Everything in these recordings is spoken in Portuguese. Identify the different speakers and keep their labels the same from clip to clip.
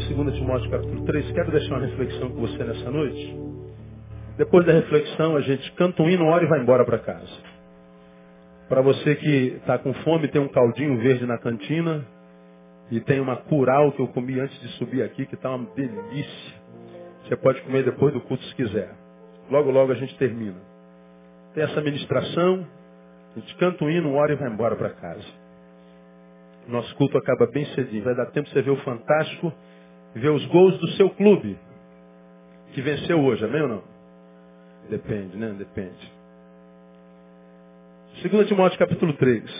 Speaker 1: Abra sua Bíblia em 2 Timóteo capítulo 3. Quero deixar uma reflexão com você nessa noite. Depois da reflexão, a gente canta um hino, ora e vai embora para casa. Para você que está com fome, tem um caldinho verde na cantina e tem uma curau que eu comi antes de subir aqui, que está uma delícia. Você pode comer depois do culto se quiser. Logo, logo a gente termina. Tem essa ministração, a gente canta um hino, ora e vai embora para casa. Nosso culto acaba bem cedinho. Vai dar tempo de você ver o Fantástico ver os gols do seu clube, que venceu hoje, amém ou não? Depende, né? Depende. 2 Timóteo capítulo 3.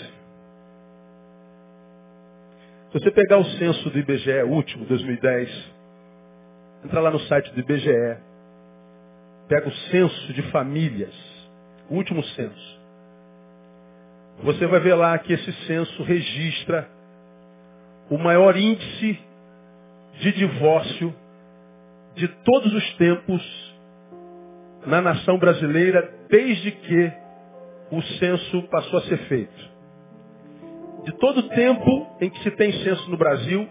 Speaker 1: Se você pegar o censo do IBGE último, 2010, entra lá no site do IBGE, pega o censo de famílias, o último censo. Você vai ver lá que esse censo registra o maior índice de divórcio de todos os tempos na nação brasileira, desde que o censo passou a ser feito. De todo o tempo em que se tem censo no Brasil,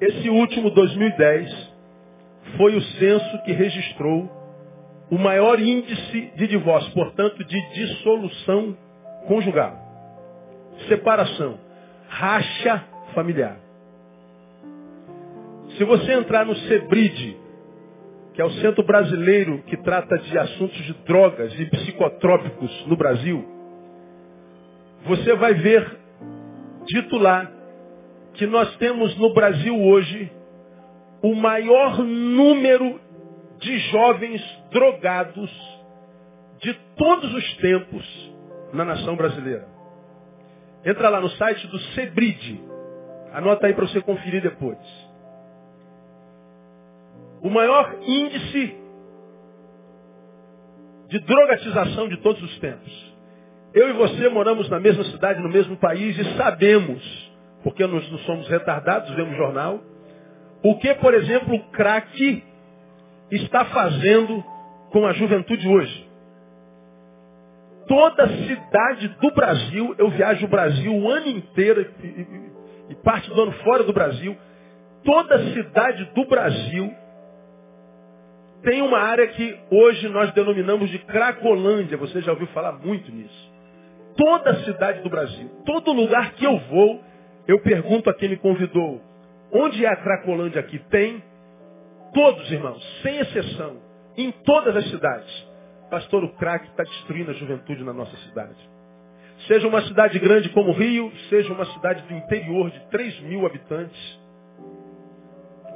Speaker 1: esse último 2010 foi o censo que registrou o maior índice de divórcio, portanto, de dissolução conjugal. Separação. Racha familiar. Se você entrar no SEBRID, que é o Centro Brasileiro que trata de assuntos de drogas e psicotrópicos no Brasil, você vai ver dito lá que nós temos no Brasil hoje o maior número de jovens drogados de todos os tempos na nação brasileira. Entra lá no site do Sebrid. Anota aí para você conferir depois o maior índice de drogatização de todos os tempos. Eu e você moramos na mesma cidade, no mesmo país e sabemos, porque nós não somos retardados, vemos jornal, o que, por exemplo, o crack está fazendo com a juventude hoje. Toda cidade do Brasil, eu viajo o Brasil o ano inteiro e, parte do ano fora do Brasil, toda cidade do Brasil tem uma área que hoje nós denominamos de Cracolândia. Você já ouviu falar muito nisso. Toda cidade do Brasil, todo lugar que eu vou, eu pergunto a quem me convidou, onde é a Cracolândia aqui? Tem todos, irmãos, sem exceção, em todas as cidades. Pastor, o crack está destruindo a juventude na nossa cidade. Seja uma cidade grande como Rio, seja uma cidade do interior de 3 mil habitantes,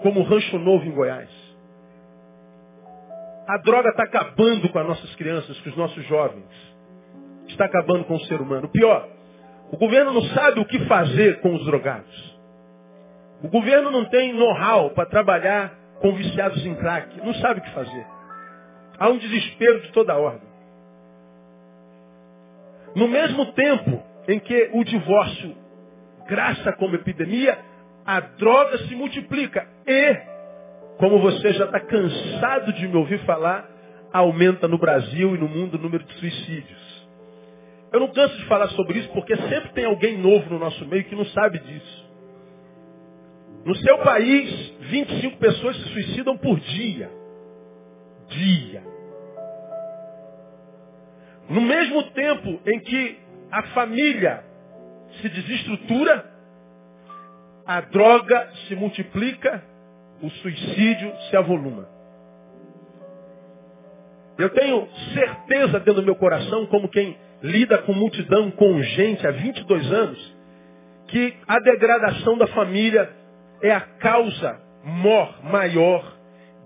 Speaker 1: como Rancho Novo em Goiás. A droga está acabando com as nossas crianças, com os nossos jovens. Está acabando com o ser humano. Pior, o governo não sabe o que fazer com os drogados. O governo não tem know-how para trabalhar com viciados em crack. Não sabe o que fazer. Há um desespero de toda ordem. No mesmo tempo em que o divórcio graça como epidemia, a droga se multiplica. E como você já está cansado de me ouvir falar, aumenta no Brasil e no mundo o número de suicídios. Eu não canso de falar sobre isso porque sempre tem alguém novo no nosso meio que não sabe disso. No seu país, 25 pessoas se suicidam por dia. Dia. No mesmo tempo em que a família se desestrutura, a droga se multiplica o suicídio se avoluma. Eu tenho certeza dentro do meu coração, como quem lida com multidão, com gente há 22 anos, que a degradação da família é a causa mor, maior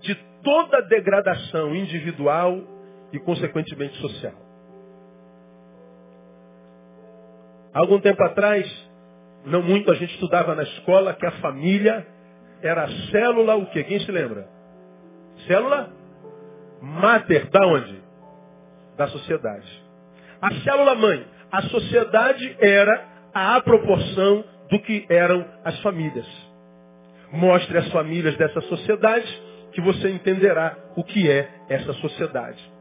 Speaker 1: de toda degradação individual e, consequentemente, social. Algum tempo atrás, não muito, a gente estudava na escola que a família era a célula o quê? Quem se lembra? Célula mater, da onde? Da sociedade. A célula mãe. A sociedade era a proporção do que eram as famílias. Mostre as famílias dessa sociedade que você entenderá o que é essa sociedade.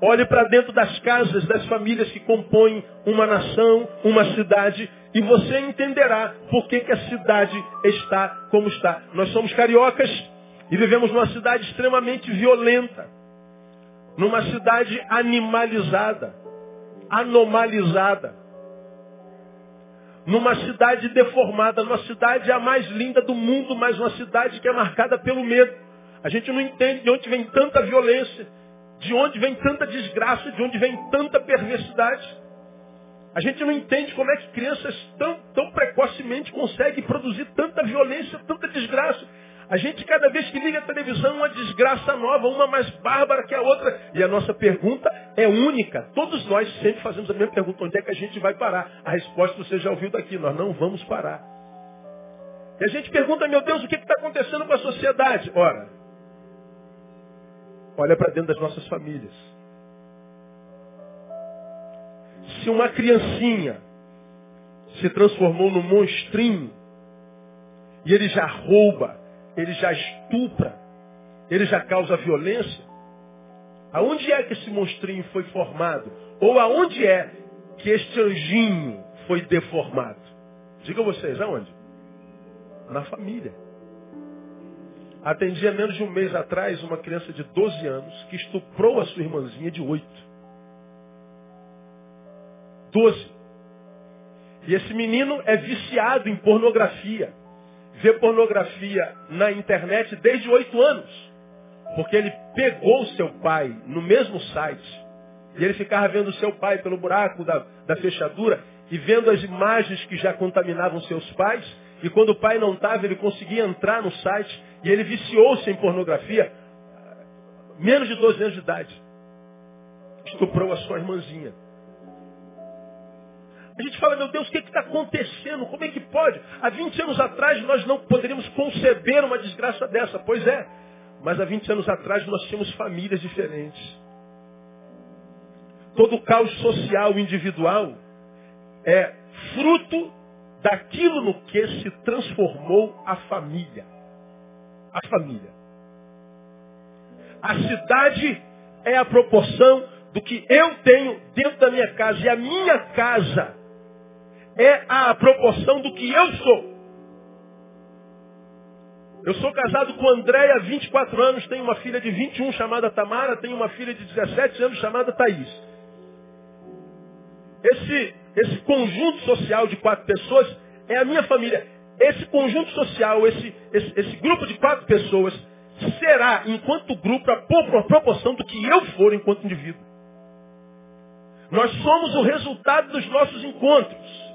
Speaker 1: Olhe para dentro das casas, das famílias que compõem uma nação, uma cidade, e você entenderá por que, que a cidade está como está. Nós somos cariocas e vivemos numa cidade extremamente violenta, numa cidade animalizada, anomalizada, numa cidade deformada, numa cidade a mais linda do mundo, mas uma cidade que é marcada pelo medo. A gente não entende de onde vem tanta violência, de onde vem tanta desgraça, de onde vem tanta perversidade. A gente não entende como é que crianças tão, tão precocemente conseguem produzir tanta violência, tanta desgraça. A gente, cada vez que liga a televisão, uma desgraça nova, uma mais bárbara que a outra. E a nossa pergunta é única. Todos nós sempre fazemos a mesma pergunta: onde é que a gente vai parar? A resposta você já ouviu daqui: nós não vamos parar. E a gente pergunta: meu Deus, o que está acontecendo com a sociedade? Ora, olha para dentro das nossas famílias. Se uma criancinha se transformou num monstrinho e ele já rouba, ele já estupra, ele já causa violência, aonde é que esse monstrinho foi formado? Ou aonde é que este anjinho foi deformado? Diga vocês, aonde? Na família. Atendi há menos de um mês atrás uma criança de 12 anos que estuprou a sua irmãzinha de 8. 12. E esse menino é viciado em pornografia vê pornografia na internet desde oito anos. Porque ele pegou seu pai no mesmo site. E ele ficava vendo seu pai pelo buraco da, da fechadura e vendo as imagens que já contaminavam seus pais. E quando o pai não estava, ele conseguia entrar no site e ele viciou-se em pornografia. Menos de 12 anos de idade. Estuprou a sua irmãzinha. A gente fala, meu Deus, o que está acontecendo? Como é que pode? Há 20 anos atrás nós não poderíamos conceber uma desgraça dessa. Pois é. Mas há 20 anos atrás nós tínhamos famílias diferentes. Todo o caos social individual é fruto daquilo no que se transformou a família. A família. A cidade é a proporção do que eu tenho dentro da minha casa. E a minha casa é a proporção do que eu sou. Eu sou casado com Andréia há 24 anos, tenho uma filha de 21 chamada Tamara, tenho uma filha de 17 anos chamada Thaís. Esse, esse conjunto social de quatro pessoas é a minha família. Esse conjunto social, esse, esse, esse grupo de quatro pessoas, será, enquanto grupo, a proporção do que eu for enquanto indivíduo. Nós somos o resultado dos nossos encontros.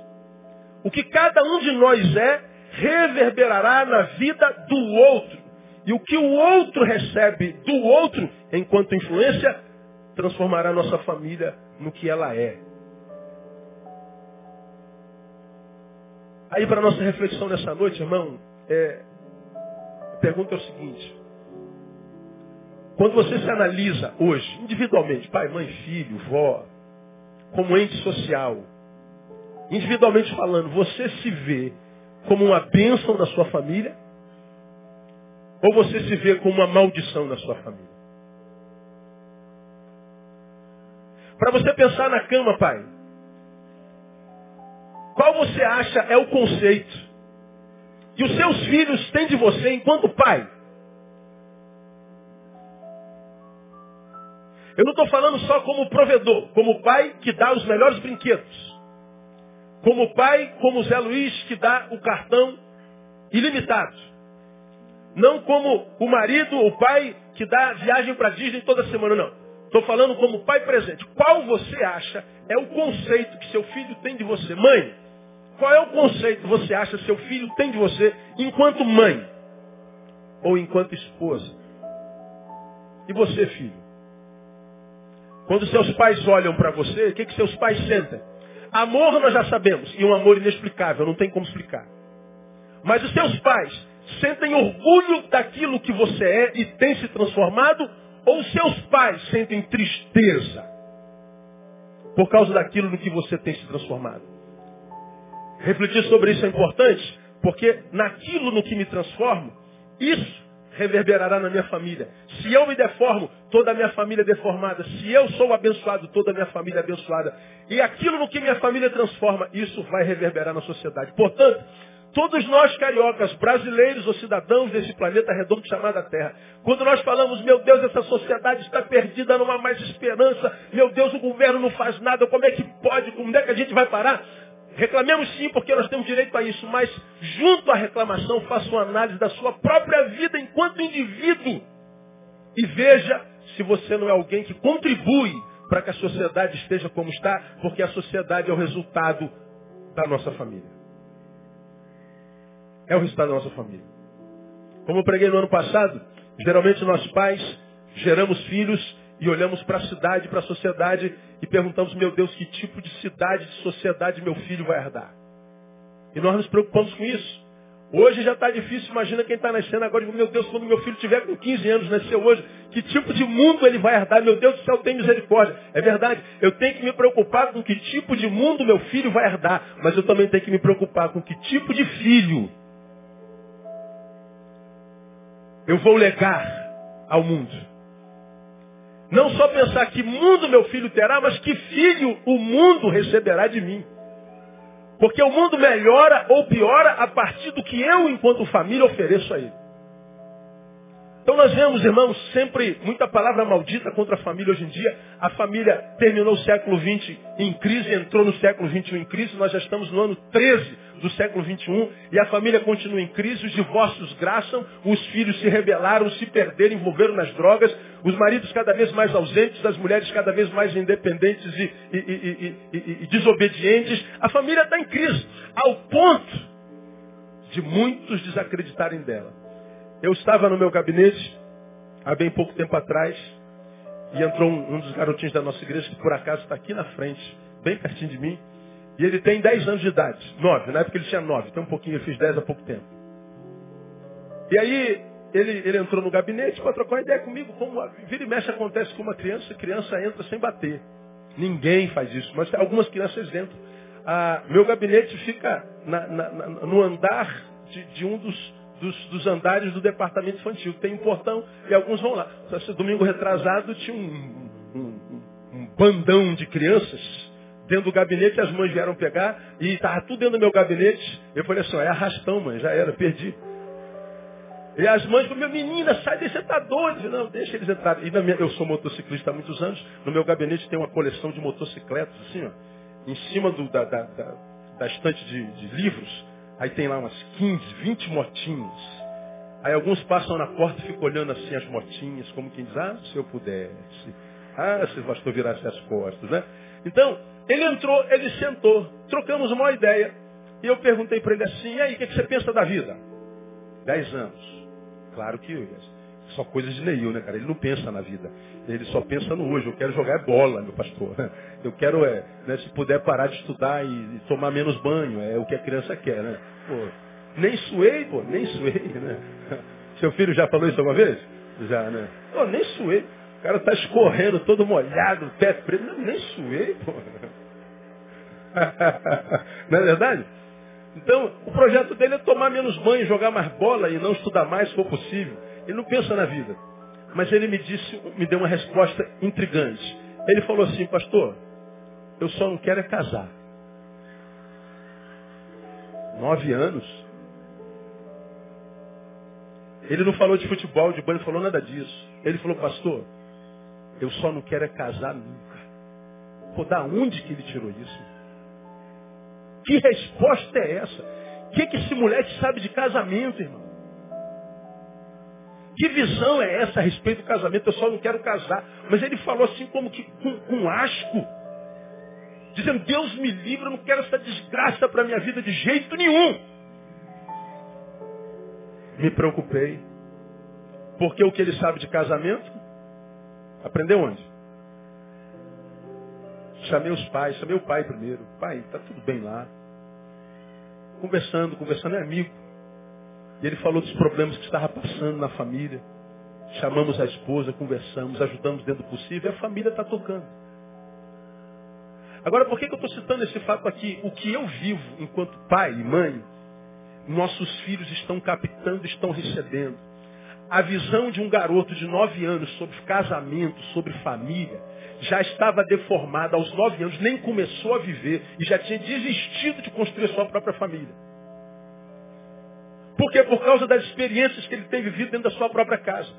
Speaker 1: O que cada um de nós é, reverberará na vida do outro. E o que o outro recebe do outro, enquanto influência, transformará nossa família no que ela é. Aí, para nossa reflexão nessa noite, irmão, é, a pergunta é o seguinte. Quando você se analisa hoje, individualmente, pai, mãe, filho, vó, como ente social, individualmente falando, você se vê como uma bênção na sua família? Ou você se vê como uma maldição na sua família? Para você pensar na cama, pai. Qual você acha é o conceito que os seus filhos têm de você enquanto pai? Eu não estou falando só como provedor, como pai que dá os melhores brinquedos. Como pai, como Zé Luiz, que dá o cartão ilimitado. Não como o marido, o pai, que dá viagem para Disney toda semana, não. Estou falando como pai presente. Qual você acha é o conceito que seu filho tem de você? Mãe, qual é o conceito que você acha seu filho tem de você enquanto mãe? Ou enquanto esposa? E você, filho? Quando seus pais olham para você, o que, que seus pais sentem? Amor nós já sabemos, e um amor inexplicável, não tem como explicar. Mas os seus pais sentem orgulho daquilo que você é e tem se transformado, ou seus pais sentem tristeza por causa daquilo no que você tem se transformado? Refletir sobre isso é importante, porque naquilo no que me transformo, isso reverberará na minha família. Se eu me deformo, toda a minha família é deformada. Se eu sou abençoado, toda a minha família é abençoada. E aquilo no que minha família transforma, isso vai reverberar na sociedade. Portanto, todos nós cariocas, brasileiros ou cidadãos desse planeta redondo chamado Terra, quando nós falamos, meu Deus, essa sociedade está perdida, não há mais esperança, meu Deus, o governo não faz nada, como é que pode, como é que a gente vai parar? Reclamemos sim, porque nós temos direito a isso, mas junto à reclamação, faça uma análise da sua própria vida enquanto indivíduo e veja se você não é alguém que contribui para que a sociedade esteja como está, porque a sociedade é o resultado da nossa família. É o resultado da nossa família. Como eu preguei no ano passado, geralmente nós pais geramos filhos e olhamos para a cidade, para a sociedade e perguntamos, meu Deus, que tipo de cidade, de sociedade meu filho vai herdar? E nós nos preocupamos com isso. Hoje já está difícil, imagina quem está nascendo agora, meu Deus, quando meu filho tiver com 15 anos, nasceu hoje, que tipo de mundo ele vai herdar? Meu Deus do céu, tem misericórdia. É verdade, eu tenho que me preocupar com que tipo de mundo meu filho vai herdar, mas eu também tenho que me preocupar com que tipo de filho eu vou legar ao mundo. Não só pensar que mundo meu filho terá, mas que filho o mundo receberá de mim. Porque o mundo melhora ou piora a partir do que eu, enquanto família, ofereço a ele. Então nós vemos, irmãos, sempre muita palavra maldita contra a família hoje em dia. A família terminou o século XX em crise, entrou no século XXI em crise. Nós já estamos no ano 13 do século XXI e a família continua em crise. Os divórcios graçam, os filhos se rebelaram, se perderam, envolveram nas drogas. Os maridos cada vez mais ausentes, as mulheres cada vez mais independentes e, e, e, e desobedientes. A família está em crise, ao ponto de muitos desacreditarem dela. Eu estava no meu gabinete, há bem pouco tempo atrás, e entrou um, um dos garotinhos da nossa igreja, que por acaso está aqui na frente, bem pertinho de mim, e ele tem 10 anos de idade, 9, na época ele tinha 9, tem um pouquinho, eu fiz 10 há pouco tempo. E aí, ele, ele entrou no gabinete para trocar uma ideia comigo, como vira e mexe acontece com uma criança, criança entra sem bater. Ninguém faz isso, mas algumas crianças entram. Ah, meu gabinete fica na, na, na, no andar de, de um dos, dos, dos, andares do departamento infantil. Tem um portão e alguns vão lá. Esse domingo retrasado tinha um, um, um bandão de crianças dentro do gabinete, as mães vieram pegar e estava tudo dentro do meu gabinete. Eu falei assim, é arrastão, mãe, já era, perdi. E as mães falaram, menina, sai daí, você está doido. Não, deixa eles entrarem. E minha, eu sou motociclista há muitos anos, no meu gabinete tem uma coleção de motocicletas, assim, ó, em cima do, da, da, da, da estante de, de livros, Aí tem lá umas 15, 20 motinhas. Aí alguns passam na porta e ficam olhando assim as motinhas, como quem diz, ah, se eu pudesse. Ah, se o pastor virasse as costas, né? Então, ele entrou, ele sentou, trocamos uma ideia. E eu perguntei para ele assim, e aí, o que, que, você pensa da vida? Dez anos. Claro que só coisas de Neil, né, cara? Ele não pensa na vida. Ele só pensa no hoje. Eu quero jogar bola, meu pastor. Eu quero, é, né, se puder parar de estudar e, e, tomar menos banho. É o que a criança quer, né? Pô, nem suei, pô, nem suei, né? Seu filho já falou isso alguma vez? Já, né? Pô, nem suei. O cara tá escorrendo, todo molhado, pé preto. Não, nem suei, pô. Não é verdade? Então, o projeto dele é tomar menos banho, jogar mais bola e não estudar mais, se for possível. Ele não pensa na vida. Mas ele me disse, me deu uma resposta intrigante. Ele falou assim, pastor, eu só não quero é casar. Nove anos. Ele não falou de futebol, de banho, falou nada disso. Ele falou, pastor, eu só não quero é casar nunca. Pô, da onde que ele tirou isso? Que resposta é essa? O que, que esse moleque sabe de casamento, irmão? Que visão é essa a respeito do casamento? Eu só não quero casar. Mas ele falou assim como que com, com asco. Dizendo, Deus me livre, eu não quero essa desgraça para a minha vida de jeito nenhum. Me preocupei. Porque o que ele sabe de casamento, aprendeu onde? Chamei os pais, chamei o pai primeiro. Pai, tá tudo bem lá. Conversando, conversando é amigo. E ele falou dos problemas que estava passando na família. Chamamos a esposa, conversamos, ajudamos dentro do possível e a família está tocando. Agora, por que, que eu estou citando esse fato aqui? O que eu vivo enquanto pai e mãe, nossos filhos estão captando, estão recebendo. a visão de um garoto de nove anos sobre casamento, sobre família, já estava deformada aos nove anos, nem começou a viver e já tinha desistido de construir sua própria família. Por quê? Por causa das experiências que ele tem vivido dentro da sua própria casa.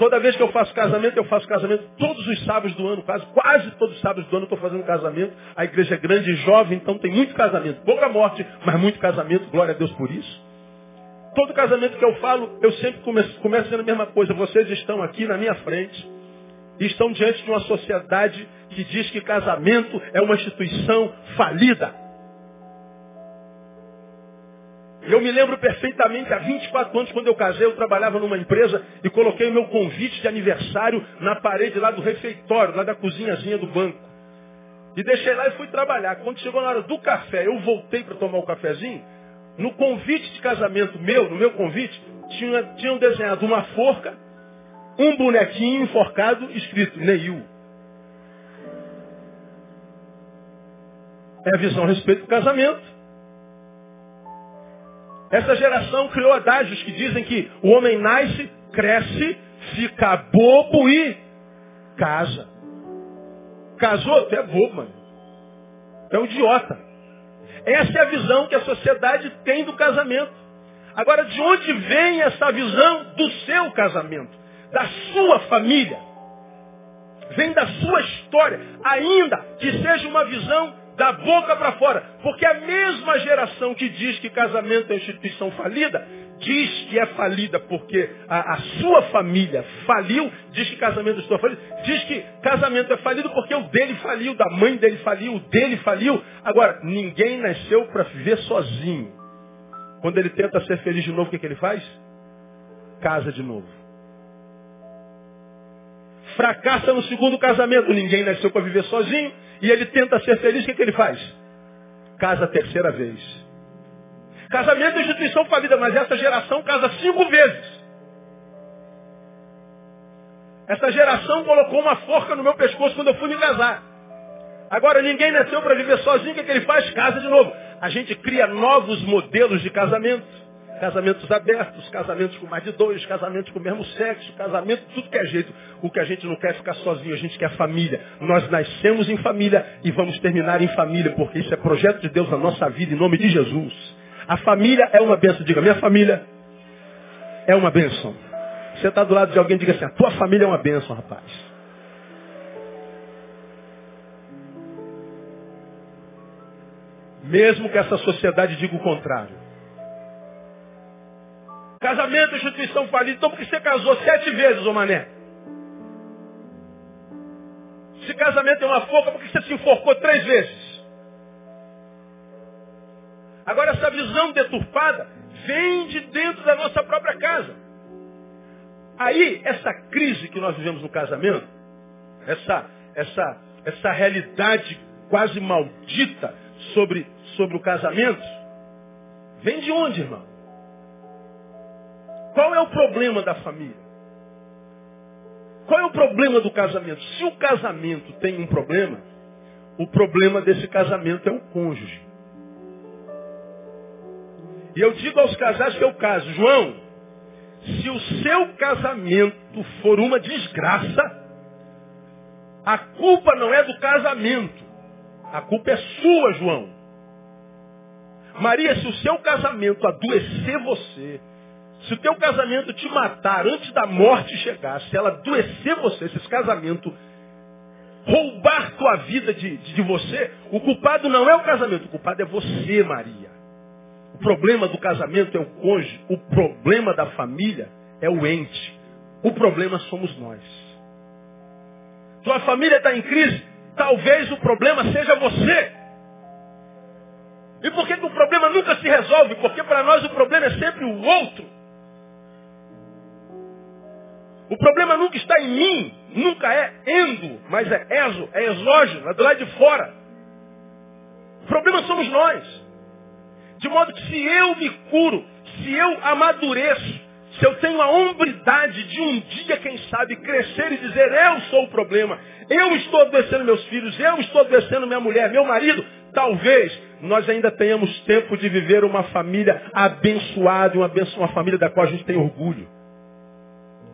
Speaker 1: Toda vez que eu faço casamento, eu faço casamento todos os sábados do ano, quase, quase todos os sábados do ano eu estou fazendo casamento. A igreja é grande e jovem, então tem muito casamento. Pouca morte, mas muito casamento. Glória a Deus por isso. Todo casamento que eu falo, eu sempre começo, começo sendo a mesma coisa. Vocês estão aqui na minha frente e estão diante de uma sociedade que diz que casamento é uma instituição falida. Eu me lembro perfeitamente, há 24 anos, quando eu casei, eu trabalhava numa empresa e coloquei o meu convite de aniversário na parede lá do refeitório, lá da cozinhazinha do banco. E deixei lá e fui trabalhar. Quando chegou na hora do café, eu voltei para tomar o cafezinho. No convite de casamento meu, no meu convite, tinha, tinham desenhado uma forca, um bonequinho enforcado, escrito Neil. É a visão a respeito do casamento. Essa geração criou adágios que dizem que o homem nasce, cresce, fica bobo e casa. Casou? Tu é bobo, mano. Tu é um idiota. Essa é a visão que a sociedade tem do casamento. Agora, de onde vem essa visão do seu casamento? Da sua família? Vem da sua história. Ainda que seja uma visão da boca para fora. Porque a mesma geração que diz que casamento é instituição falida, diz que é falida porque a, a sua família faliu, diz que casamento é falido, diz que casamento é falido porque o dele faliu, da mãe dele faliu, o dele faliu. Agora, ninguém nasceu para viver sozinho. Quando ele tenta ser feliz de novo, o que, que ele faz? Casa de novo. Fracassa no segundo casamento. Ninguém nasceu para viver sozinho e ele tenta ser feliz, o que, que ele faz? Casa a terceira vez. Casamento é instituição falida, mas essa geração casa cinco vezes. Essa geração colocou uma forca no meu pescoço quando eu fui me casar. Agora ninguém nasceu para viver sozinho, o que, que ele faz? Casa de novo. A gente cria novos modelos de casamento casamentos abertos, casamentos com mais de dois, casamentos com o mesmo sexo, casamento, tudo que é jeito. O que a gente não quer é ficar sozinho, a gente quer família. Nós nascemos em família e vamos terminar em família, porque isso é projeto de Deus na nossa vida, em nome de Jesus. A família é uma bênção. Diga, minha família é uma bênção. Você está do lado de alguém, diga assim, a tua família é uma bênção, rapaz. Mesmo que essa sociedade diga o contrário. Casamento instituição falida. Então por que você casou sete vezes, ô mané? Se casamento é uma forca, por que você se enforcou três vezes? Agora essa visão deturpada vem de dentro da nossa própria casa. Aí, essa crise que nós vivemos no casamento, essa, essa, essa realidade quase maldita sobre, sobre o casamento, vem de onde, irmão? Qual é o problema da família? Qual é o problema do casamento? Se o casamento tem um problema, o problema desse casamento é o cônjuge. E eu digo aos casais que o caso, João, se o seu casamento for uma desgraça, a culpa não é do casamento. A culpa é sua, João. Maria, se o seu casamento adoecer você, se o teu casamento te matar antes da morte chegar, se ela adoecer você, se esse casamento roubar tua vida de, de, de, você, o culpado não é o casamento, o culpado é você, Maria. O problema do casamento é o cônjuge, o problema da família é o ente. O problema somos nós. Tua família está em crise, talvez o problema seja você. E por que, que o problema nunca se resolve? Porque para nós o problema é sempre o outro. O problema nunca está em mim, nunca é endo, mas é exo, é exógeno, é do lado de fora. O problema somos nós. De modo que se eu me curo, se eu amadureço, se eu tenho a hombridade de um dia, quem sabe, crescer e dizer, eu sou o problema, eu estou adoecendo meus filhos, eu estou adoecendo minha mulher, meu marido, talvez nós ainda tenhamos tempo de viver uma família abençoada, uma, uma família da qual a gente tem orgulho.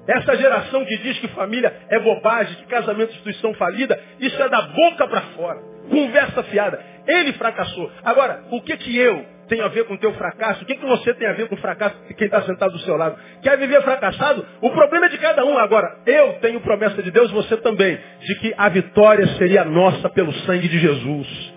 Speaker 1: Essa geração que diz que família é bobagem, que casamento é instituição falida, isso é da boca para fora. Conversa fiada. Ele fracassou. Agora, o que que eu tenho a ver com o teu fracasso? O que que você tem a ver com o fracasso de quem está sentado do seu lado? Quer viver fracassado? O problema é de cada um. Agora, eu tenho promessa de Deus, você também, de que a vitória seria nossa pelo sangue de Jesus.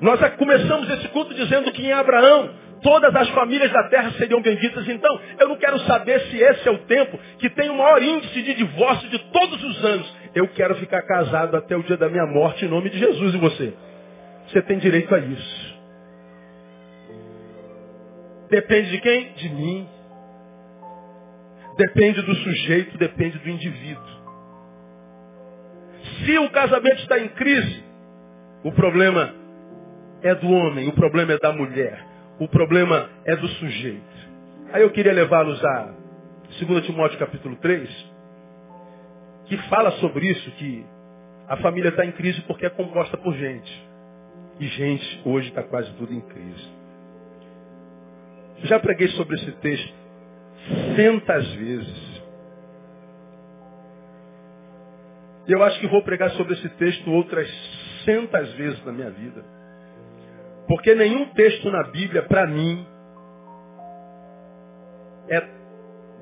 Speaker 1: Nós começamos esse culto dizendo que em Abraão todas as famílias da terra seriam benditas. Então, eu não quero saber se esse é o tempo que tem o maior índice de divórcio de todos os anos. Eu quero ficar casado até o dia da minha morte em nome de Jesus e você. Você tem direito a isso. Depende de quem? De mim. Depende do sujeito, depende do indivíduo. Se o casamento está em crise, o problema é do homem, o problema é da mulher, o problema é do sujeito. Aí eu queria levá-los a 2 Timóteo capítulo 3, que fala sobre isso, que a família está em crise porque é composta por gente. E gente hoje está quase tudo em crise. Já preguei sobre esse texto centas vezes. Eu acho que vou pregar sobre esse texto outras centas vezes na minha vida. Porque nenhum texto na Bíblia, para mim, é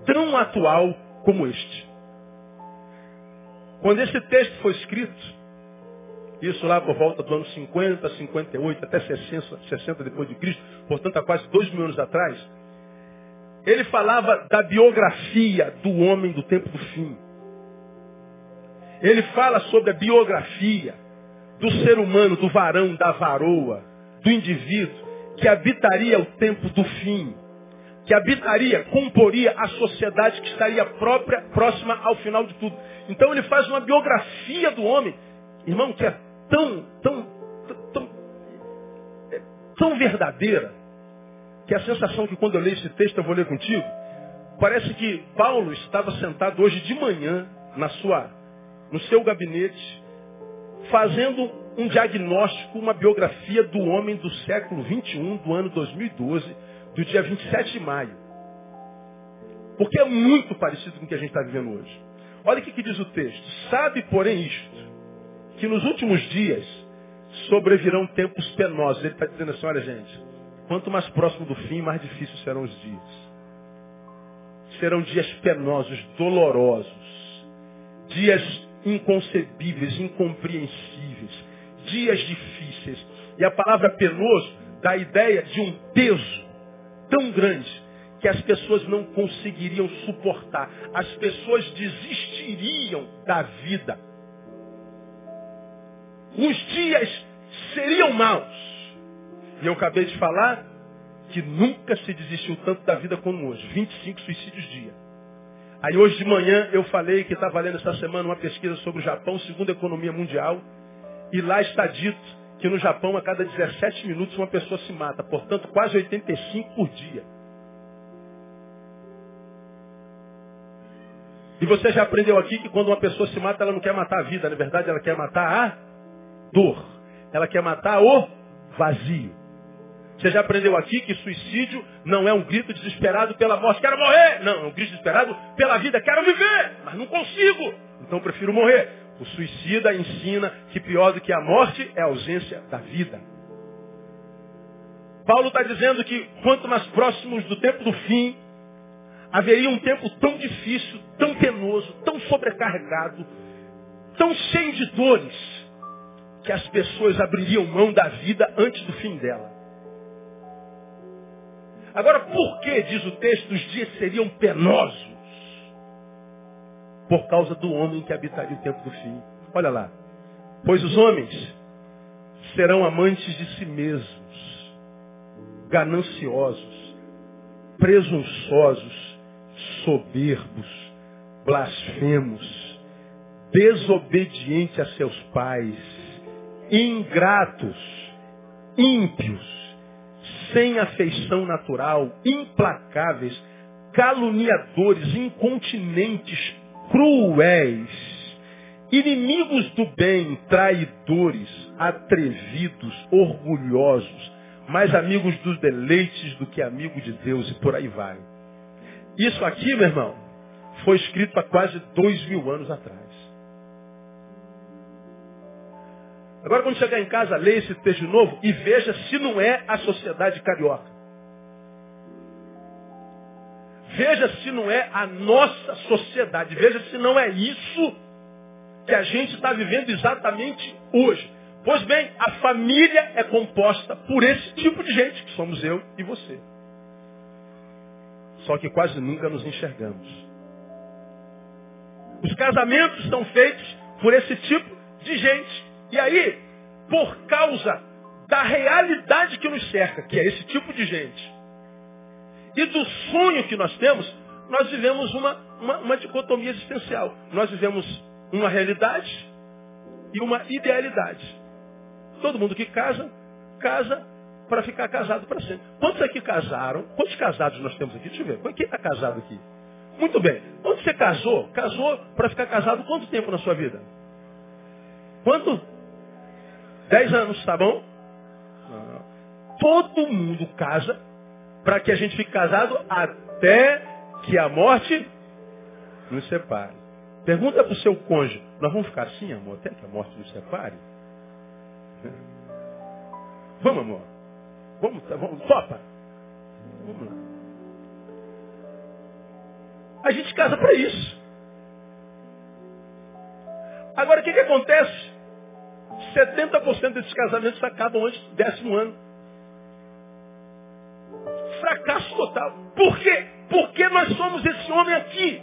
Speaker 1: tão atual como este. Quando esse texto foi escrito, isso lá por volta do ano 50, 58, até 60, 60 depois de Cristo, portanto há quase dois mil anos atrás, ele falava da biografia do homem do tempo do fim. Ele fala sobre a biografia do ser humano, do varão, da varoa, do indivíduo que habitaria o tempo do fim, que habitaria, comporia a sociedade que estaria própria, próxima ao final de tudo. Então ele faz uma biografia do homem, irmão, que é tão, tão, tão, é tão verdadeira, que a sensação que quando eu leio esse texto, eu vou ler contigo, parece que Paulo estava sentado hoje de manhã na sua, no seu gabinete, fazendo um diagnóstico, uma biografia do homem do século 21, do ano 2012, do dia 27 de maio. Porque é muito parecido com o que a gente está vivendo hoje. Olha o que, que diz o texto. Sabe, porém, isto, que nos últimos dias sobrevirão tempos penosos. Ele está dizendo assim, olha gente, quanto mais próximo do fim, mais difíceis serão os dias. Serão dias penosos, dolorosos, dias inconcebíveis, incompreensíveis, dias difíceis. E a palavra penoso dá a ideia de um peso tão grande que as pessoas não conseguiriam suportar. As pessoas desistiriam da vida. Os dias seriam maus. E eu acabei de falar que nunca se desistiu tanto da vida como hoje. 25 suicídios dia. Aí hoje de manhã eu falei que está valendo essa semana uma pesquisa sobre o Japão, segundo a economia mundial. E lá está dito que no Japão, a cada 17 minutos, uma pessoa se mata. Portanto, quase 85 por dia. E você já aprendeu aqui que quando uma pessoa se mata, ela não quer matar a vida. Na verdade, ela quer matar a dor. Ela quer matar o vazio. Você já aprendeu aqui que suicídio não é um grito desesperado pela morte. Quero morrer! Não, é um grito desesperado pela vida. Quero viver, mas não consigo. Então prefiro morrer. O suicida ensina que pior do que a morte é a ausência da vida. Paulo está dizendo que quanto mais próximos do tempo do fim, haveria um tempo tão difícil, tão penoso, tão sobrecarregado, tão cheio de dores, que as pessoas abririam mão da vida antes do fim dela. Agora, por que, diz o texto, os dias seriam penosos? Por causa do homem que habitaria o tempo do fim. Olha lá. Pois os homens serão amantes de si mesmos, gananciosos, presunçosos, soberbos, blasfemos, desobedientes a seus pais, ingratos, ímpios, sem afeição natural, implacáveis, caluniadores, incontinentes, cruéis, inimigos do bem, traidores, atrevidos, orgulhosos, mais amigos dos deleites do que amigos de Deus, e por aí vai. Isso aqui, meu irmão, foi escrito há quase dois mil anos atrás. Agora, quando chegar em casa, leia esse texto novo e veja se não é a sociedade carioca. Veja se não é a nossa sociedade. Veja se não é isso que a gente está vivendo exatamente hoje. Pois bem, a família é composta por esse tipo de gente, que somos eu e você. Só que quase nunca nos enxergamos. Os casamentos são feitos por esse tipo de gente. E aí, por causa da realidade que nos cerca, que é esse tipo de gente, e do sonho que nós temos, nós vivemos uma, uma, uma dicotomia existencial. Nós vivemos uma realidade e uma idealidade. Todo mundo que casa, casa para ficar casado para sempre. Quantos aqui casaram? Quantos casados nós temos aqui? Deixa eu ver. Quem está casado aqui? Muito bem. Quando você casou, casou para ficar casado quanto tempo na sua vida? Quanto? Dez anos, tá bom? Todo mundo casa para que a gente fique casado até que a morte nos separe. Pergunta para o seu cônjuge, nós vamos ficar assim, amor, até que a morte nos separe? Vamos, amor. Vamos, tá, vamos, topa. Vamos lá. A gente casa para isso. Agora, o que, que acontece? 70% desses casamentos acabam antes do décimo ano. Total. Por quê? Porque nós somos esse homem aqui.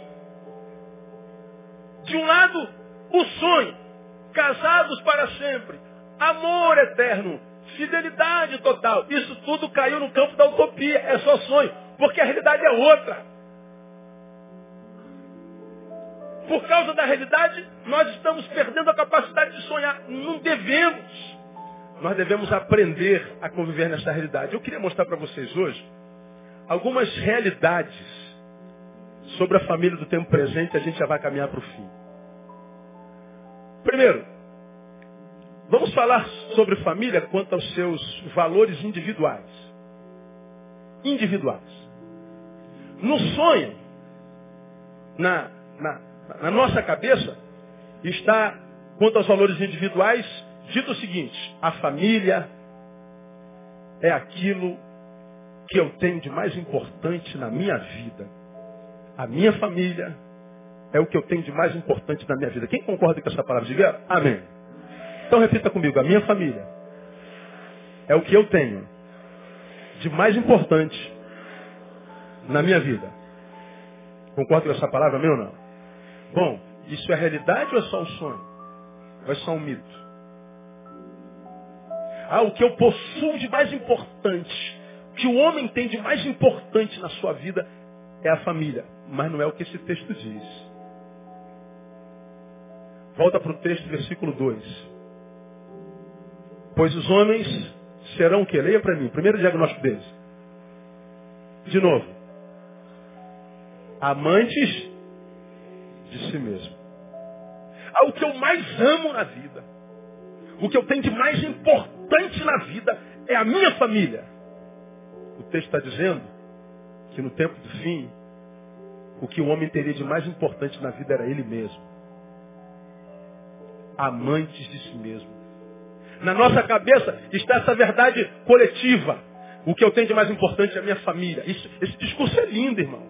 Speaker 1: De um lado, o sonho. Casados para sempre. Amor eterno. Fidelidade total. Isso tudo caiu no campo da utopia. É só sonho. Porque a realidade é outra. Por causa da realidade, nós estamos perdendo a capacidade de sonhar. Não devemos. Nós devemos aprender a conviver nessa realidade. Eu queria mostrar para vocês hoje algumas realidades sobre a família do tempo presente. A gente já vai caminhar para o fim. Primeiro, vamos falar sobre família quanto aos seus valores individuais. Individuais. No sonho, na, na, na nossa cabeça, está, quanto aos valores individuais, dito o seguinte: a família é aquilo que eu tenho de mais importante na minha vida. A minha família é o que eu tenho de mais importante na minha vida. Quem concorda com essa palavra? Diga amém. Então repita comigo, a minha família é o que eu tenho de mais importante na minha vida. Concorda com essa palavra, amém ou não? Bom, isso é realidade ou é só um sonho? Ou é só um mito? Ah, o que eu possuo de mais importante, que o homem tem de mais importante na sua vida é a família. Mas não é o que esse texto diz. Volta para o texto, versículo 2. Pois os homens serão o que? Leia para mim, primeiro diagnóstico deles. De novo. Amantes de si mesmo. Ah, o que eu mais amo na vida, o que eu tenho de mais importante na vida é a minha família. Texto está dizendo que no tempo do fim, o que o homem teria de mais importante na vida era ele mesmo. Amantes de si mesmo. Na nossa cabeça está essa verdade coletiva. O que eu tenho de mais importante é a minha família. Isso, esse discurso é lindo, irmão.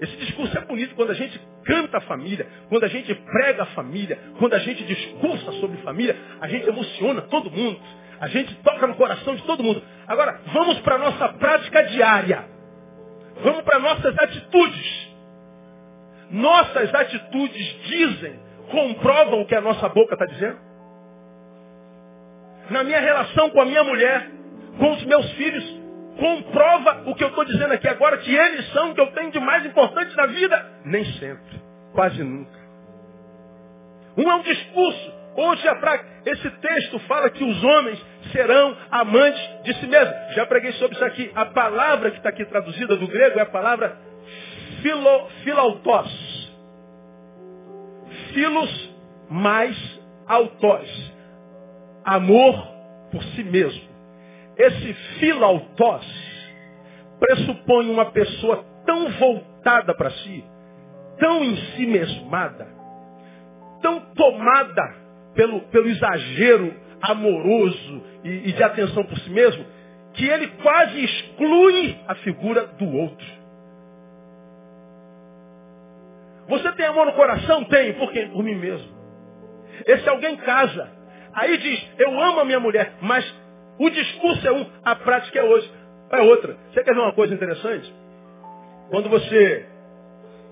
Speaker 1: Esse discurso é bonito quando a gente canta a família, quando a gente prega a família, quando a gente discursa sobre família, a gente emociona todo mundo. A gente toca no coração de todo mundo. Agora, vamos para a nossa prática diária. Vamos para nossas atitudes. Nossas atitudes dizem, comprovam o que a nossa boca está dizendo. Na minha relação com a minha mulher, com os meus filhos, comprova o que eu estou dizendo aqui agora, que eles são o que eu tenho de mais importante na vida? Nem sempre. Quase nunca. Um é um discurso. Hoje esse texto fala que os homens serão amantes de si mesmos. Já preguei sobre isso aqui. A palavra que está aqui traduzida do grego é a palavra philo, philautos. Filos mais autos. Amor por si mesmo. Esse filautós pressupõe uma pessoa tão voltada para si tão em si mesmada, tão tomada pelo, pelo exagero amoroso e, e de atenção por si mesmo, que ele quase exclui a figura do outro. Você tem amor no coração? Tem. Por quê? Por mim mesmo. Esse alguém casa. Aí diz, eu amo a minha mulher, mas o discurso é um, a prática é hoje. É outra. Você quer ver uma coisa interessante? Quando você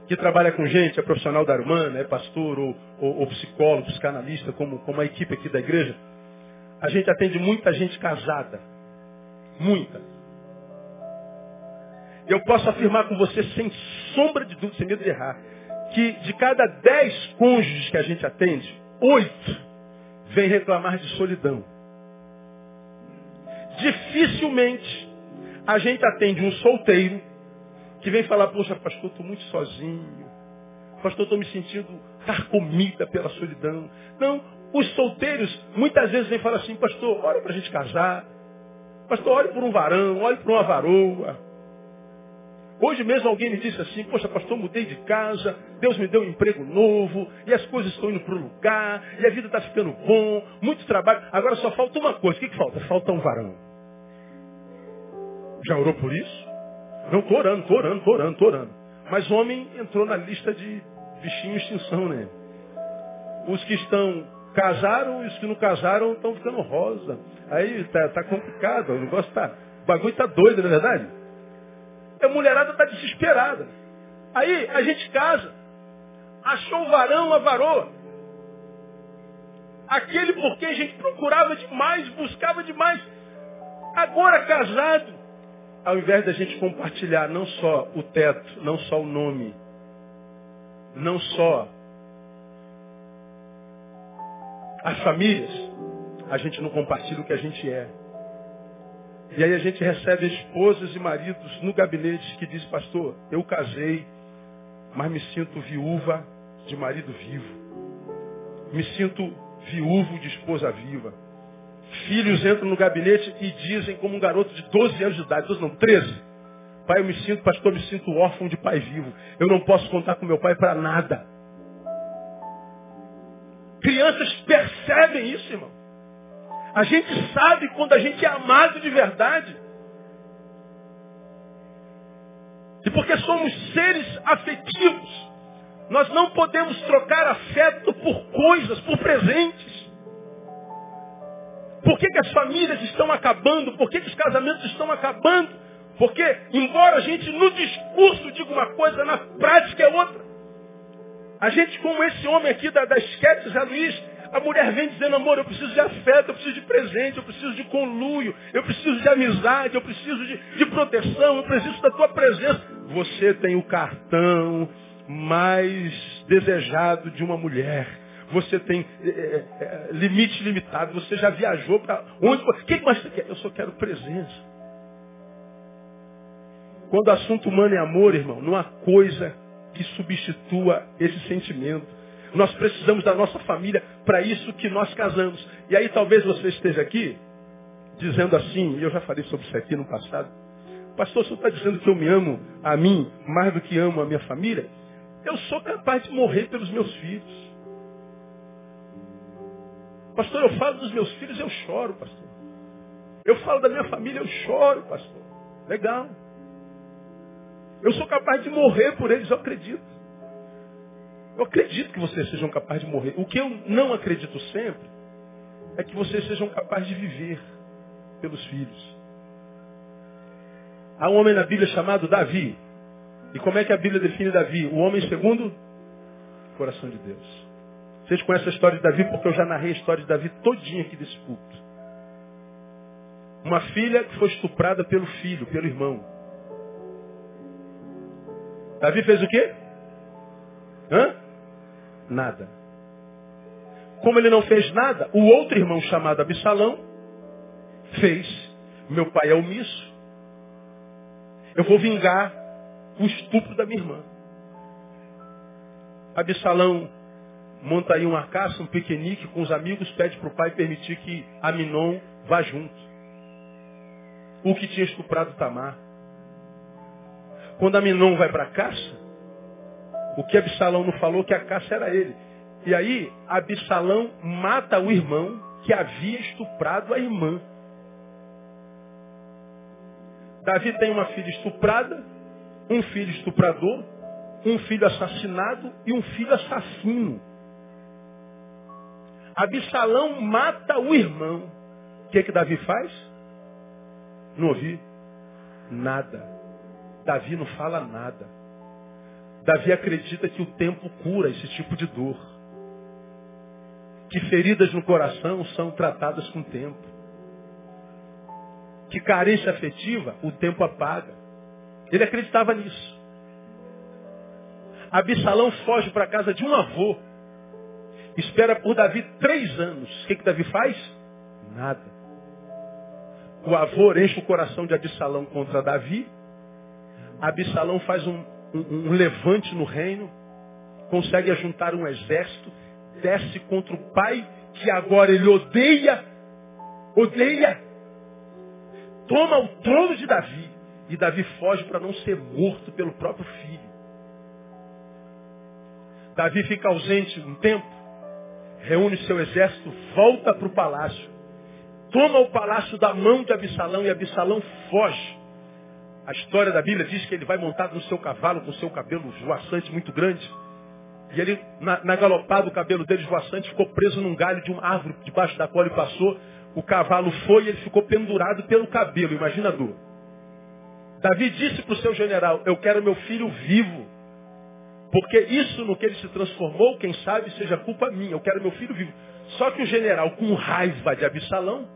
Speaker 1: que trabalha com gente, é profissional da humana, é pastor ou, ou, ou psicólogo, psicanalista, como, como a equipe aqui da igreja, a gente atende muita gente casada. Muita. Eu posso afirmar com você, sem sombra de dúvida, sem medo de errar, que de cada dez cônjuges que a gente atende, oito vêm reclamar de solidão. Dificilmente a gente atende um solteiro que vem falar, poxa, pastor, estou muito sozinho. Pastor, estou me sentindo carcomida pela solidão. Não, os solteiros muitas vezes vêm falar assim, pastor, olha para a gente casar. Pastor, olhe por um varão, olhe por uma varoa. Hoje mesmo alguém me disse assim, poxa, pastor, mudei de casa, Deus me deu um emprego novo, e as coisas estão indo para o lugar, e a vida está ficando bom, muito trabalho. Agora só falta uma coisa. O que, que falta? Falta um varão. Já orou por isso? Não, estou orando, estou orando, estou orando, estou orando. Mas homem entrou na lista de bichinho extinção, né? Os que estão casaram e os que não casaram estão ficando rosa. Aí tá, tá complicado, o negócio tá. O bagulho tá doido, não é verdade? A mulherada tá desesperada. Aí a gente casa. Achou o varão, a varoa. Aquele por quem a gente procurava demais, buscava demais. Agora casado, ao invés da gente compartilhar não só o teto, não só o nome, não só as famílias, a gente não compartilha o que a gente é. E aí a gente recebe esposas e maridos no gabinete que diz, pastor, eu casei, mas me sinto viúva de marido vivo. Me sinto viúvo de esposa viva. Filhos entram no gabinete e dizem, como um garoto de 12 anos de idade, 12 não, 13. Pai, eu me sinto, pastor, eu me sinto órfão de pai vivo. Eu não posso contar com meu pai para nada. Crianças percebem isso, irmão. A gente sabe quando a gente é amado de verdade. E porque somos seres afetivos, nós não podemos trocar afeto por coisas, por presentes. Por que, que as famílias estão acabando? Por que, que os casamentos estão acabando? Porque, embora a gente no discurso diga uma coisa, na prática é outra. A gente, como esse homem aqui da, da esquete, Zé Luiz, a mulher vem dizendo, amor, eu preciso de afeto, eu preciso de presente, eu preciso de conluio, eu preciso de amizade, eu preciso de, de proteção, eu preciso da tua presença. Você tem o cartão mais desejado de uma mulher você tem é, é, é, limite limitado, você já viajou para onde? O que mais você quer? Eu só quero presença. Quando o assunto humano é amor, irmão, não há coisa que substitua esse sentimento. Nós precisamos da nossa família para isso que nós casamos. E aí talvez você esteja aqui dizendo assim, e eu já falei sobre isso aqui no passado. Pastor, senhor está dizendo que eu me amo a mim mais do que amo a minha família? Eu sou capaz de morrer pelos meus filhos. Pastor, eu falo dos meus filhos, eu choro, pastor. Eu falo da minha família, eu choro, pastor. Legal. Eu sou capaz de morrer por eles, eu acredito. Eu acredito que vocês sejam capazes de morrer. O que eu não acredito sempre é que vocês sejam capazes de viver pelos filhos. Há um homem na Bíblia chamado Davi. E como é que a Bíblia define Davi? O homem segundo o coração de Deus. Vocês conhecem a história de Davi porque eu já narrei a história de Davi todinha aqui desse culto. Uma filha que foi estuprada pelo filho, pelo irmão. Davi fez o quê? Hã? Nada. Como ele não fez nada, o outro irmão chamado Absalão fez. Meu pai é omisso. Eu vou vingar o estupro da minha irmã. Absalão monta aí uma caça, um piquenique com os amigos, pede para o pai permitir que Aminon vá junto. O que tinha estuprado Tamar. Quando Aminon vai para a caça, O que Absalão não falou que a caça era ele. E aí, Absalão mata o irmão que havia estuprado a irmã. Davi tem uma filha estuprada, um filho estuprador, um filho assassinado e um filho assassino. Absalão mata o irmão. O que, que Davi faz? Não ouvi nada. Davi não fala nada. Davi acredita que o tempo cura esse tipo de dor. Que feridas no coração são tratadas com o tempo. Que carência afetiva o tempo apaga. Ele acreditava nisso. Absalão foge para a casa de um avô. Espera por Davi três anos. O que, que Davi faz? Nada. O avô enche o coração de Absalão contra Davi. Absalão faz um, um, um levante no reino. Consegue ajuntar um exército. Desce contra o pai, que agora ele odeia. Odeia. Toma o trono de Davi. E Davi foge para não ser morto pelo próprio filho. Davi fica ausente um tempo, reúne seu exército, volta para o palácio, toma o palácio da mão de Absalão e Absalão foge. A história da Bíblia diz que ele vai montado no seu cavalo com seu cabelo voaçante muito grande. E ele, na, na galopada, o cabelo dele voaçante ficou preso num galho de uma árvore debaixo da qual ele passou. O cavalo foi e ele ficou pendurado pelo cabelo. Imagina a dor. Davi disse para o seu general, eu quero meu filho vivo. Porque isso no que ele se transformou, quem sabe, seja culpa minha. Eu quero meu filho vivo. Só que o general, com raiva de Absalão,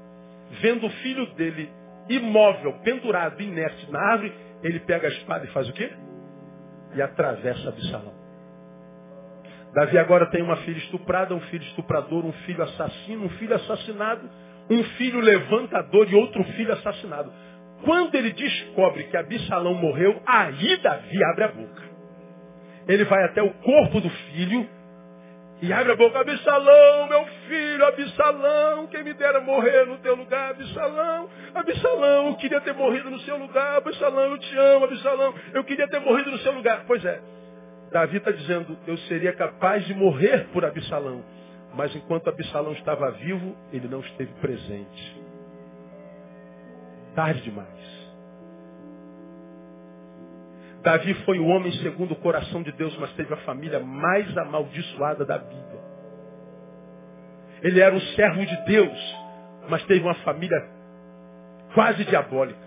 Speaker 1: vendo o filho dele imóvel, pendurado, inerte na árvore, ele pega a espada e faz o quê? E atravessa Absalão. Davi agora tem uma filha estuprada, um filho estuprador, um filho assassino, um filho assassinado, um filho levantador e outro filho assassinado. Quando ele descobre que Absalão morreu, aí Davi abre a boca ele vai até o corpo do filho e abre a boca, Absalão, meu filho, Absalão, quem me dera morrer no teu lugar, Absalão, Absalão, eu queria ter morrido no seu lugar, Absalão, eu te amo, Absalão, eu queria ter morrido no seu lugar. Pois é, Davi está dizendo, eu seria capaz de morrer por Absalão, mas enquanto Absalão estava vivo, ele não esteve presente. Tarde demais. Davi foi o homem segundo o coração de Deus, mas teve a família mais amaldiçoada da Bíblia. Ele era um servo de Deus, mas teve uma família quase diabólica.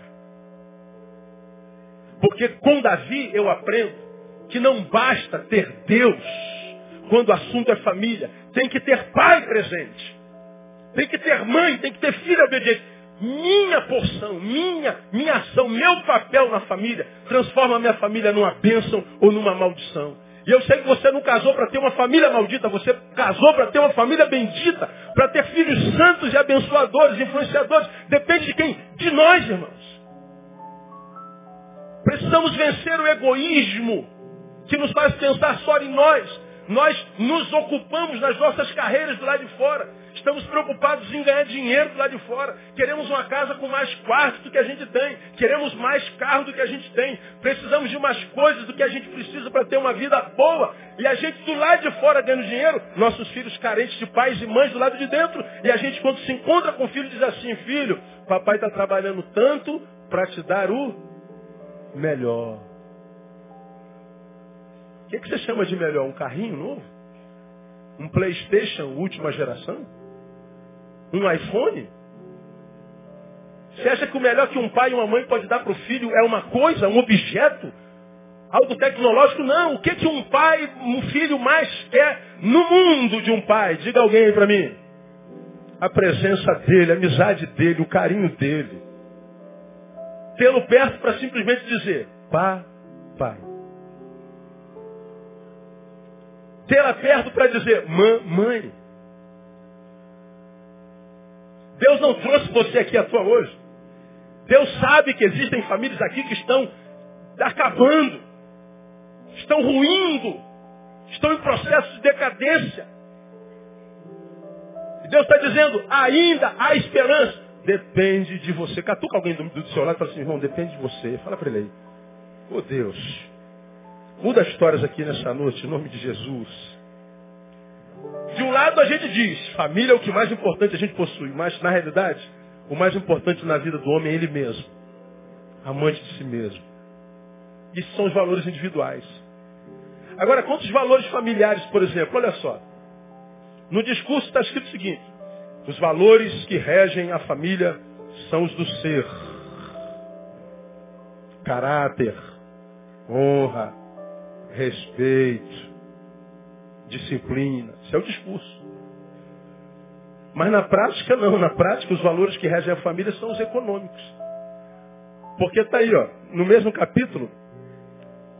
Speaker 1: Porque com Davi eu aprendo que não basta ter Deus quando o assunto é família. Tem que ter pai presente. Tem que ter mãe, tem que ter filho obediente minha porção, minha, minha ação, meu papel na família, transforma a minha família numa bênção ou numa maldição. E eu sei que você não casou para ter uma família maldita, você casou para ter uma família bendita, para ter filhos santos e abençoadores, influenciadores. Depende de quem? De nós, irmãos. Precisamos vencer o egoísmo que nos faz pensar só em nós. Nós nos ocupamos nas nossas carreiras do lado de fora. Estamos preocupados em ganhar dinheiro do lado de fora. Queremos uma casa com mais quartos do que a gente tem. Queremos mais carro do que a gente tem. Precisamos de mais coisas do que a gente precisa para ter uma vida boa. E a gente do lado de fora ganhando dinheiro, nossos filhos carentes de pais e mães do lado de dentro. E a gente quando se encontra com o filho diz assim, filho, papai está trabalhando tanto para te dar o melhor. O que, que você chama de melhor? Um carrinho novo? Um Playstation última geração? Um iPhone? Você acha que o melhor que um pai e uma mãe pode dar para o filho é uma coisa, um objeto? Algo tecnológico? Não. O que, que um pai, um filho mais quer no mundo de um pai? Diga alguém para mim. A presença dele, a amizade dele, o carinho dele. Tê-lo perto para simplesmente dizer, pá, pai. Tê-la perto para dizer, mãe. Deus não trouxe você aqui à toa hoje. Deus sabe que existem famílias aqui que estão acabando, estão ruindo, estão em processo de decadência. E Deus está dizendo, ainda há esperança. Depende de você. Catuca alguém do, do seu lado e fala assim, irmão, depende de você. Fala para ele aí. Oh Deus, Muda as histórias aqui nessa noite, em nome de Jesus. De um lado a gente diz, família é o que mais importante a gente possui, mas na realidade, o mais importante na vida do homem é ele mesmo. Amante de si mesmo. Isso são os valores individuais. Agora, quantos valores familiares, por exemplo? Olha só. No discurso está escrito o seguinte: os valores que regem a família são os do ser. Caráter, honra, respeito, disciplina. Isso é o discurso. Mas na prática não. Na prática os valores que regem a família são os econômicos. Porque está aí, ó, no mesmo capítulo,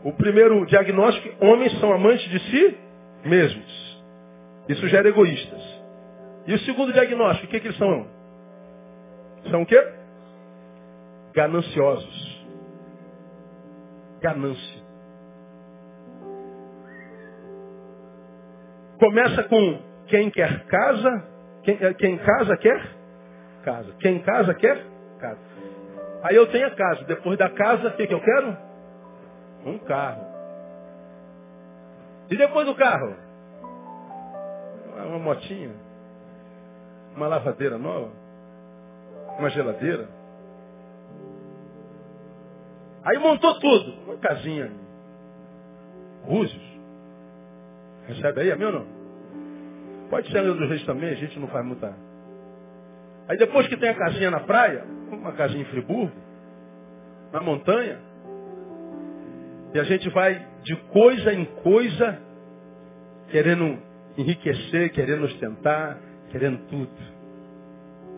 Speaker 1: o primeiro diagnóstico, homens são amantes de si mesmos. Isso gera egoístas. E o segundo diagnóstico, o que, que eles são? São o quê? Gananciosos. Ganância. Começa com quem quer casa, quem, eh, quem casa quer casa. Quem casa quer casa. Aí eu tenho a casa. Depois da casa, o que, que eu quero? Um carro. E depois do carro? Uma motinha uma lavadeira nova, uma geladeira. Aí montou tudo, uma casinha. Búzios. Recebe aí, é meu não? Pode ser dos reis também, a gente não faz muita. Aí depois que tem a casinha na praia, uma casinha em Friburgo, na montanha, e a gente vai de coisa em coisa, querendo enriquecer, querendo ostentar, querendo tudo.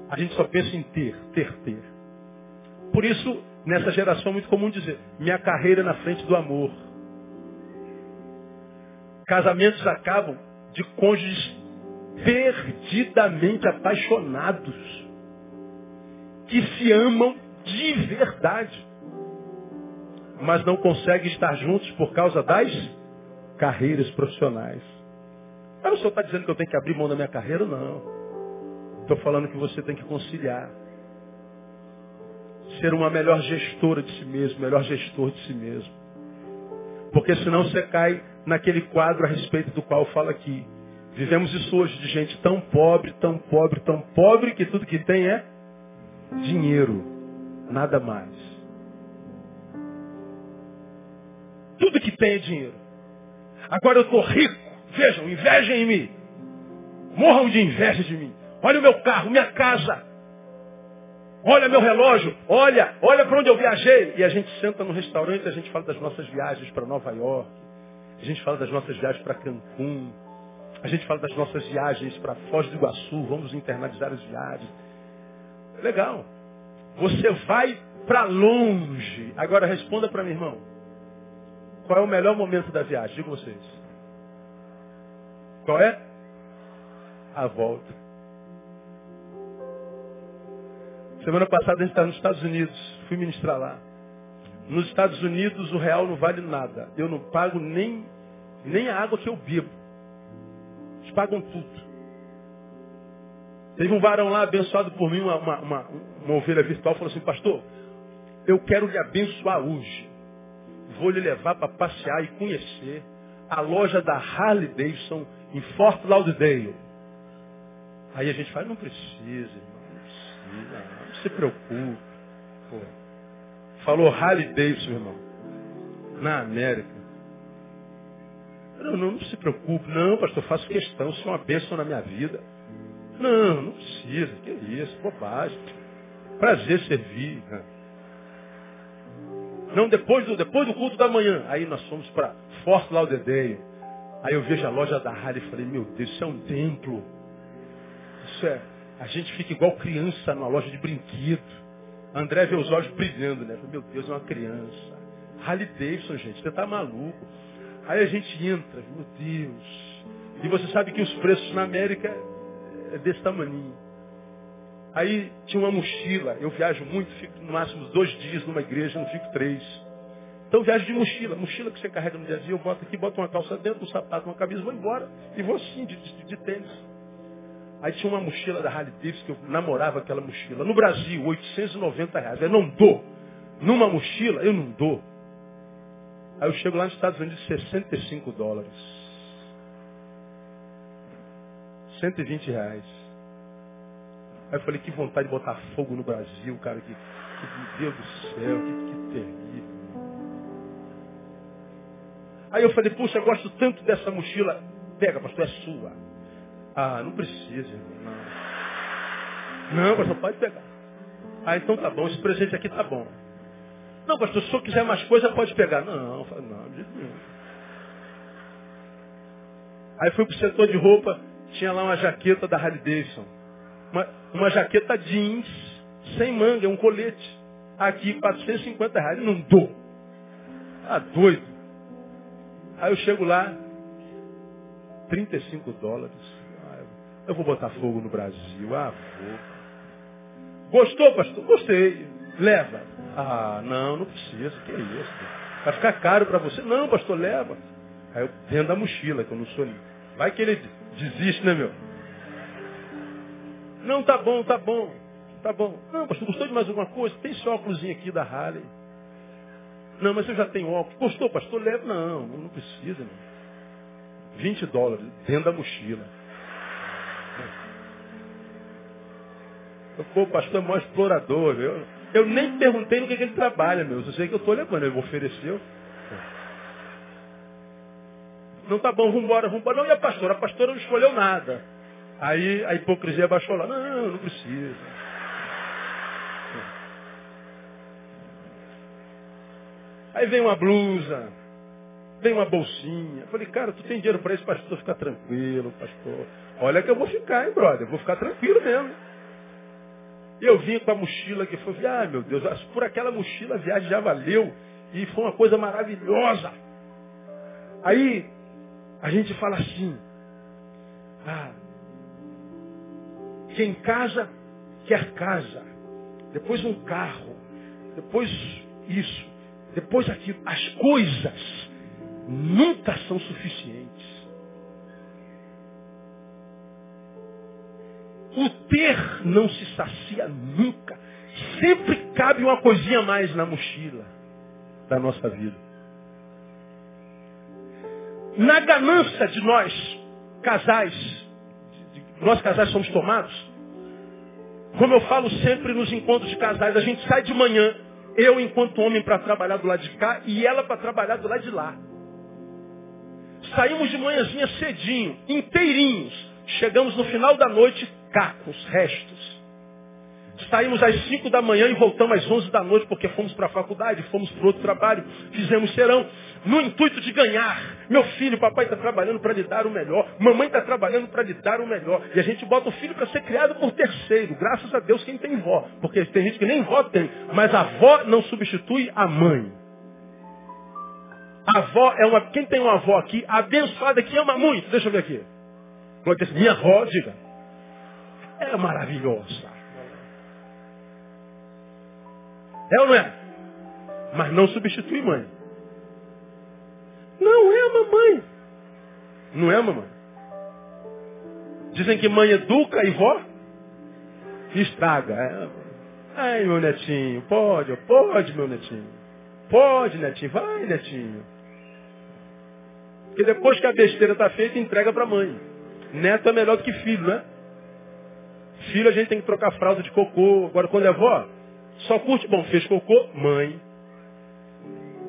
Speaker 1: A gente só pensa em ter, ter, ter. Por isso, nessa geração é muito comum dizer, minha carreira na frente do amor. Casamentos acabam de cônjuges perdidamente apaixonados, que se amam de verdade, mas não conseguem estar juntos por causa das carreiras profissionais. Mas o senhor está dizendo que eu tenho que abrir mão da minha carreira? Não. Estou falando que você tem que conciliar. Ser uma melhor gestora de si mesmo, melhor gestor de si mesmo. Porque senão você cai naquele quadro a respeito do qual eu falo aqui. Vivemos isso hoje de gente tão pobre, tão pobre, tão pobre, que tudo que tem é dinheiro. Nada mais. Tudo que tem é dinheiro. Agora eu estou rico. Vejam, invejem em mim. Morram de inveja de mim. Olha o meu carro, minha casa. Olha meu relógio. Olha, olha para onde eu viajei. E a gente senta no restaurante, a gente fala das nossas viagens para Nova York. A gente fala das nossas viagens para Cancún. A gente fala das nossas viagens para Foz do Iguaçu. Vamos internalizar as viagens. Legal. Você vai para longe. Agora responda para mim, irmão. Qual é o melhor momento da viagem? Digo vocês. Qual é? A volta. Semana passada a gente estava nos Estados Unidos. Fui ministrar lá. Nos Estados Unidos o real não vale nada. Eu não pago nem, nem a água que eu bebo. Eles pagam tudo. Teve um varão lá abençoado por mim, uma, uma, uma, uma ovelha virtual, falou assim, pastor, eu quero lhe abençoar hoje. Vou lhe levar para passear e conhecer a loja da Harley Davidson em Fort Lauderdale. Aí a gente fala, não precisa, irmão, não precisa, não, se preocupe. Pô. Falou Harley Davidson, irmão, na América. Não, não, não se preocupe, não, pastor, faço questão, isso é uma bênção na minha vida. Não, não precisa, que isso, bobagem. Prazer servir. Né? Não, depois do, depois do culto da manhã. Aí nós fomos para Fort Lauderdale. Aí eu vejo a loja da Harley e falei, meu Deus, isso é um templo. Isso é. A gente fica igual criança numa loja de brinquedo. André vê os olhos brilhando, né? Meu Deus, é uma criança. Harley Davidson, gente, você tá maluco. Aí a gente entra, meu Deus. E você sabe que os preços na América é desse tamanho. Aí tinha uma mochila. Eu viajo muito, fico no máximo dois dias numa igreja, não fico três. Então viagem de mochila. Mochila que você carrega no dia a dia, eu boto aqui, boto uma calça dentro, um sapato, uma camisa, vou embora. E vou assim, de, de, de tênis. Aí tinha uma mochila da Harley Davidson, que eu namorava aquela mochila. No Brasil, 890 reais. Eu não dou. Numa mochila, eu não dou. Aí eu chego lá nos Estados Unidos, 65 dólares. 120 reais. Aí eu falei, que vontade de botar fogo no Brasil, cara, que, que Deus do céu, que, que terrível. Aí eu falei, puxa, eu gosto tanto dessa mochila. Pega, pastor, é sua. Ah, não precisa, irmão. Não, pastor, pode pegar. Ah, então tá bom, esse presente aqui tá bom. Não, pastor, se o senhor quiser mais coisa, pode pegar. Não, não, não, de jeito nenhum. Aí fui pro setor de roupa, tinha lá uma jaqueta da Harley Davidson. Uma, uma jaqueta jeans, sem manga, um colete. Aqui, 450 reais. Não dou. Ah, doido. Aí eu chego lá, 35 dólares. Eu vou botar fogo no Brasil. Ah, vou. Gostou, pastor? Gostei. Leva. Ah, não, não precisa. Que isso? Vai ficar caro para você. Não, pastor, leva. Aí eu dentro da mochila, que eu não sou. Vai que ele desiste, né, meu? Não, tá bom, tá bom. Tá bom. Não, pastor, gostou de mais alguma coisa? Tem esse óculos aqui da Harley. Não, mas eu já tenho óculos. Gostou, pastor? Leva. Não, não precisa. Não. 20 dólares dentro da mochila. Pô, pastor é maior explorador. Eu, eu nem perguntei no que, que ele trabalha, meu. Eu sei que eu estou levando. Ele me ofereceu. Não tá bom, vambora, vambora. Não, e a pastora? A pastora não escolheu nada. Aí a hipocrisia baixou lá. Não, não precisa. Aí vem uma blusa, vem uma bolsinha. falei, cara, tu tem dinheiro para isso, pastor? Fica tranquilo, pastor. Olha que eu vou ficar, hein, brother? Eu vou ficar tranquilo mesmo. Eu vim com a mochila que foi, ah, meu Deus, por aquela mochila a viagem já valeu. E foi uma coisa maravilhosa. Aí a gente fala assim, ah, quem casa quer casa, depois um carro, depois isso, depois aquilo. As coisas nunca são suficientes. O ter não se sacia nunca. Sempre cabe uma coisinha mais na mochila da nossa vida. Na ganância de nós, casais, nós casais somos tomados, como eu falo sempre nos encontros de casais, a gente sai de manhã, eu enquanto homem para trabalhar do lado de cá e ela para trabalhar do lado de lá. Saímos de manhãzinha cedinho, inteirinhos. Chegamos no final da noite, cacos, restos. Saímos às 5 da manhã e voltamos às 11 da noite porque fomos para a faculdade, fomos para outro trabalho, fizemos serão, no intuito de ganhar. Meu filho, papai está trabalhando para lhe dar o melhor, mamãe está trabalhando para lhe dar o melhor. E a gente bota o filho para ser criado por terceiro. Graças a Deus quem tem vó, porque tem gente que nem vó tem, mas a avó não substitui a mãe. A avó é uma. Quem tem uma avó aqui, abençoada, que ama muito. Deixa eu ver aqui. Minha avó, diga. É maravilhosa. É ou não é? Mas não substitui mãe. Não é a mamãe. Não é a mamãe. Dizem que mãe educa e vó estraga. É. Ai, meu netinho, pode, pode, meu netinho. Pode, netinho, vai, netinho. E depois que a besteira está feita, entrega para mãe. Neto é melhor do que filho, né? Filho a gente tem que trocar fralda de cocô. Agora quando é avó, só curte, bom, fez cocô, mãe.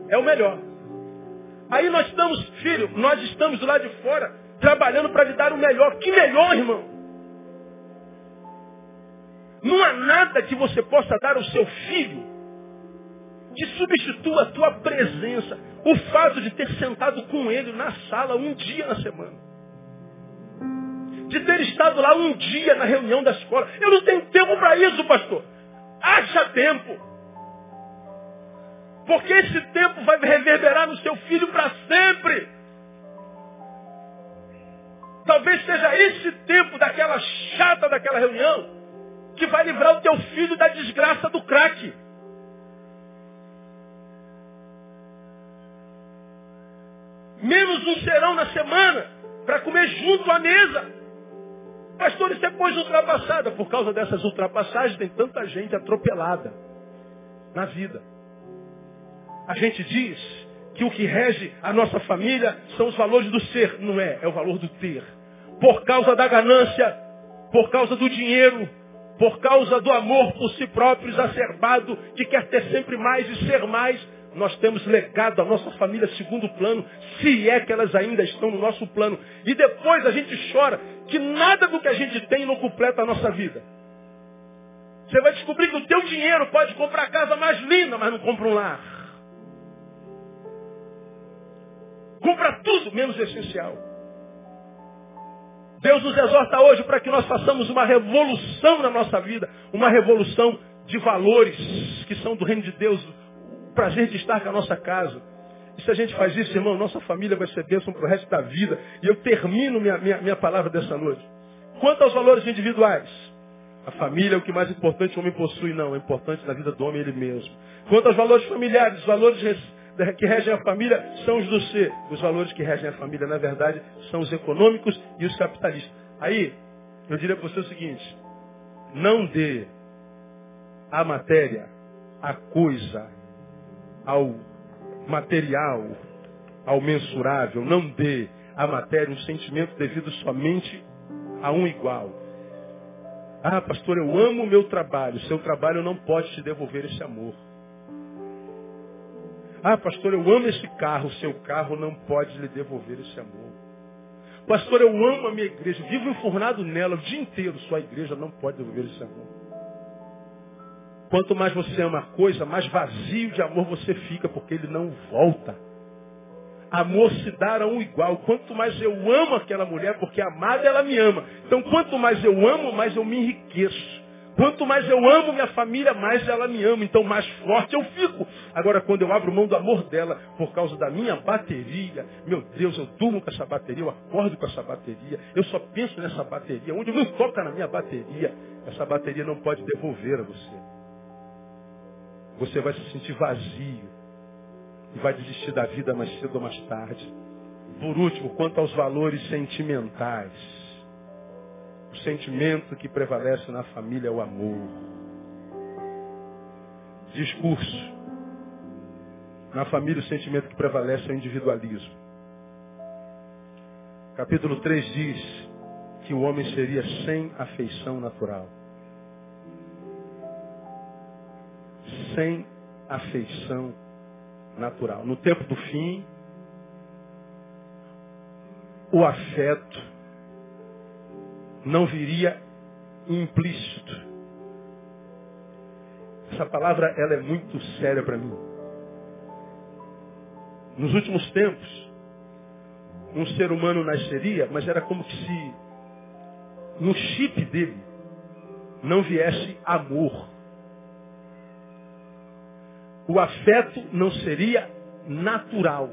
Speaker 1: É o melhor. Aí nós estamos, filho, nós estamos do lado de fora, trabalhando para lhe dar o melhor. Que melhor, irmão? Não há nada que você possa dar ao seu filho que substitua a tua presença. O fato de ter sentado com ele na sala um dia na semana. De ter estado lá um dia na reunião da escola. Eu não tenho tempo para isso, pastor. Acha tempo. Porque esse tempo vai reverberar no seu filho para sempre. Talvez seja esse tempo daquela chata daquela reunião que vai livrar o teu filho da desgraça do crack. menos um serão na semana para comer junto à mesa. Pastor, isso é coisa ultrapassada. Por causa dessas ultrapassagens tem tanta gente atropelada na vida. A gente diz que o que rege a nossa família são os valores do ser. Não é, é o valor do ter. Por causa da ganância, por causa do dinheiro, por causa do amor por si próprio exacerbado, que quer ter sempre mais e ser mais, nós temos legado a nossa família segundo plano, se é que elas ainda estão no nosso plano. E depois a gente chora que nada do que a gente tem não completa a nossa vida. Você vai descobrir que o teu dinheiro pode comprar a casa mais linda, mas não compra um lar. Compra tudo, menos o essencial. Deus nos exorta hoje para que nós façamos uma revolução na nossa vida, uma revolução de valores que são do reino de Deus, prazer de estar com a nossa casa. E se a gente faz isso, irmão, nossa família vai ser bênção para o resto da vida. E eu termino minha, minha, minha palavra dessa noite. Quanto aos valores individuais, a família é o que mais importante o homem possui, não. É importante na vida do homem ele mesmo. Quanto aos valores familiares, os valores que regem a família são os do ser. Os valores que regem a família, na verdade, são os econômicos e os capitalistas. Aí, eu diria para você o seguinte: não dê a matéria, a coisa, ao material, ao mensurável, não dê a matéria um sentimento devido somente a um igual. Ah, pastor, eu amo o meu trabalho. Seu trabalho não pode te devolver esse amor. Ah, pastor, eu amo esse carro. Seu carro não pode lhe devolver esse amor. Pastor, eu amo a minha igreja. Vivo enfurnado nela o dia inteiro. Sua igreja não pode devolver esse amor. Quanto mais você ama a coisa, mais vazio de amor você fica, porque ele não volta. Amor se dá a um igual. Quanto mais eu amo aquela mulher, porque amada ela me ama. Então, quanto mais eu amo, mais eu me enriqueço. Quanto mais eu amo minha família, mais ela me ama. Então, mais forte eu fico. Agora, quando eu abro mão do amor dela por causa da minha bateria, meu Deus, eu durmo com essa bateria, eu acordo com essa bateria, eu só penso nessa bateria. Onde não toca na minha bateria, essa bateria não pode devolver a você. Você vai se sentir vazio e vai desistir da vida mais cedo ou mais tarde. Por último, quanto aos valores sentimentais. O sentimento que prevalece na família é o amor. Discurso. Na família o sentimento que prevalece é o individualismo. Capítulo 3 diz que o homem seria sem afeição natural. Sem afeição natural. No tempo do fim, o afeto não viria implícito. Essa palavra ela é muito séria para mim. Nos últimos tempos, um ser humano nasceria, mas era como se no chip dele não viesse amor o afeto não seria natural,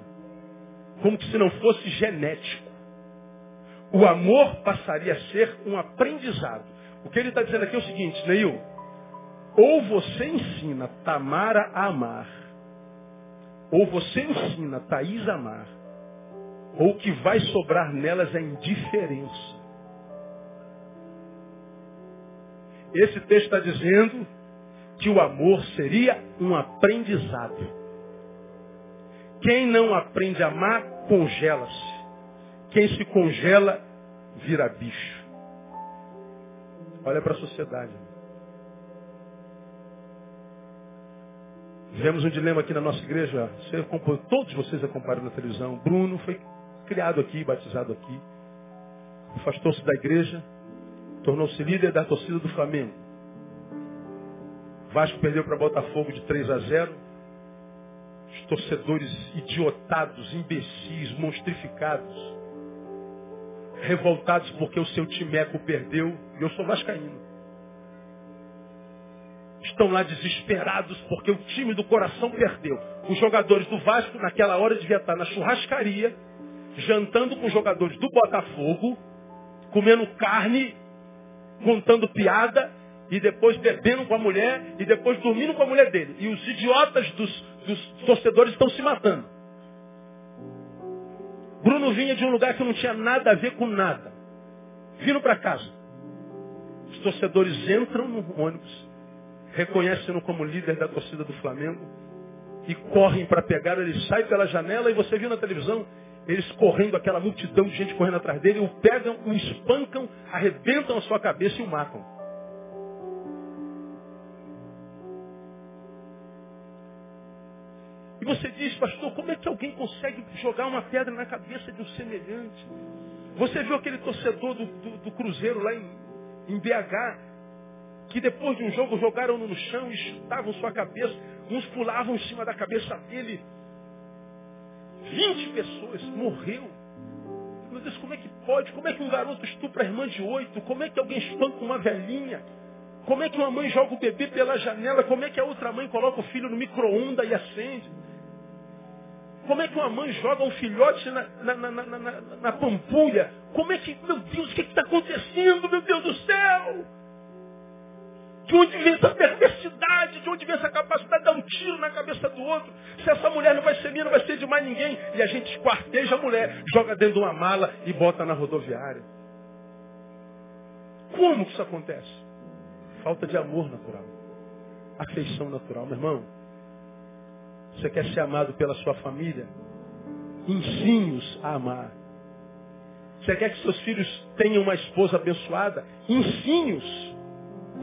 Speaker 1: como se não fosse genético. O amor passaria a ser um aprendizado. O que ele está dizendo aqui é o seguinte, Neil, ou você ensina Tamara a amar, ou você ensina Thaís a amar, ou o que vai sobrar nelas é indiferença. Esse texto está dizendo que o amor seria um aprendizado. Quem não aprende a amar, congela-se. Quem se congela, vira bicho. Olha para a sociedade. Tivemos um dilema aqui na nossa igreja. Você todos vocês acompanharam na televisão. Bruno foi criado aqui, batizado aqui. Afastou-se da igreja. Tornou-se líder da torcida do Flamengo. Vasco perdeu para Botafogo de 3 a 0. Os torcedores idiotados, imbecis, monstrificados, revoltados porque o seu timeco perdeu, e eu sou vascaíno. Estão lá desesperados porque o time do coração perdeu. Os jogadores do Vasco, naquela hora, devia estar na churrascaria, jantando com os jogadores do Botafogo, comendo carne, contando piada e depois bebendo com a mulher, e depois dormindo com a mulher dele. E os idiotas dos, dos torcedores estão se matando. Bruno vinha de um lugar que não tinha nada a ver com nada. Vindo para casa. Os torcedores entram no ônibus, reconhecem-no como líder da torcida do Flamengo, e correm para pegar, ele sai pela janela e você viu na televisão eles correndo, aquela multidão de gente correndo atrás dele, o pegam, o espancam, arrebentam a sua cabeça e o matam. Você diz, pastor, como é que alguém consegue jogar uma pedra na cabeça de um semelhante? Você viu aquele torcedor do, do, do Cruzeiro lá em, em BH, que depois de um jogo jogaram no chão e chutavam sua cabeça, uns pulavam em cima da cabeça dele. 20 pessoas, morreu. Meu Deus, como é que pode? Como é que um garoto estupra a irmã de oito? Como é que alguém espanca uma velhinha? Como é que uma mãe joga o bebê pela janela? Como é que a outra mãe coloca o filho no micro-ondas e acende? Como é que uma mãe joga um filhote na, na, na, na, na, pampulha? Como é que, meu Deus, o que está acontecendo, meu Deus do céu? De onde vem essa perversidade? De onde vem essa capacidade de dar um tiro na cabeça do outro? Se essa mulher não vai ser minha, não vai ser de mais ninguém. E a gente esquarteja a mulher, joga dentro de uma mala e bota na rodoviária. Como que isso acontece? Falta de amor natural. Afeição natural, meu irmão. Você quer ser amado pela sua família? Ensine-os a amar. Você quer que seus filhos tenham uma esposa abençoada? Ensine-os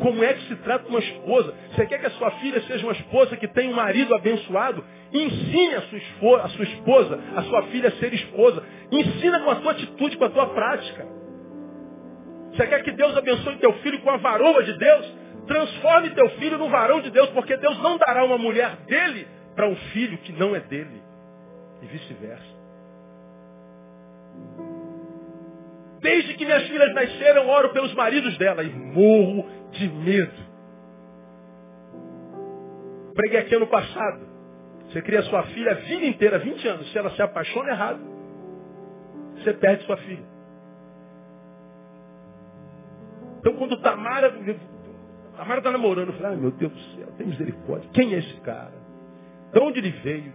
Speaker 1: como é que se trata uma esposa? Você quer que a sua filha seja uma esposa que tenha um marido abençoado? Ensine a sua, esposa, a sua esposa, a sua filha a ser esposa. Ensina com a tua atitude, com a tua prática. Você quer que Deus abençoe teu filho com a varoa de Deus? Transforme teu filho no varão de Deus, porque Deus não dará uma mulher dele para um filho que não é dele. E vice-versa. Desde que minhas filhas nasceram, oro pelos maridos dela e morro de medo. Preguei aqui ano passado. Você cria sua filha a vida inteira, 20 anos. Se ela se apaixona errado, você perde sua filha. Então quando Tamara, Tamara está namorando, eu falei, ai meu Deus do céu, tem misericórdia. Quem é esse cara? De onde ele veio?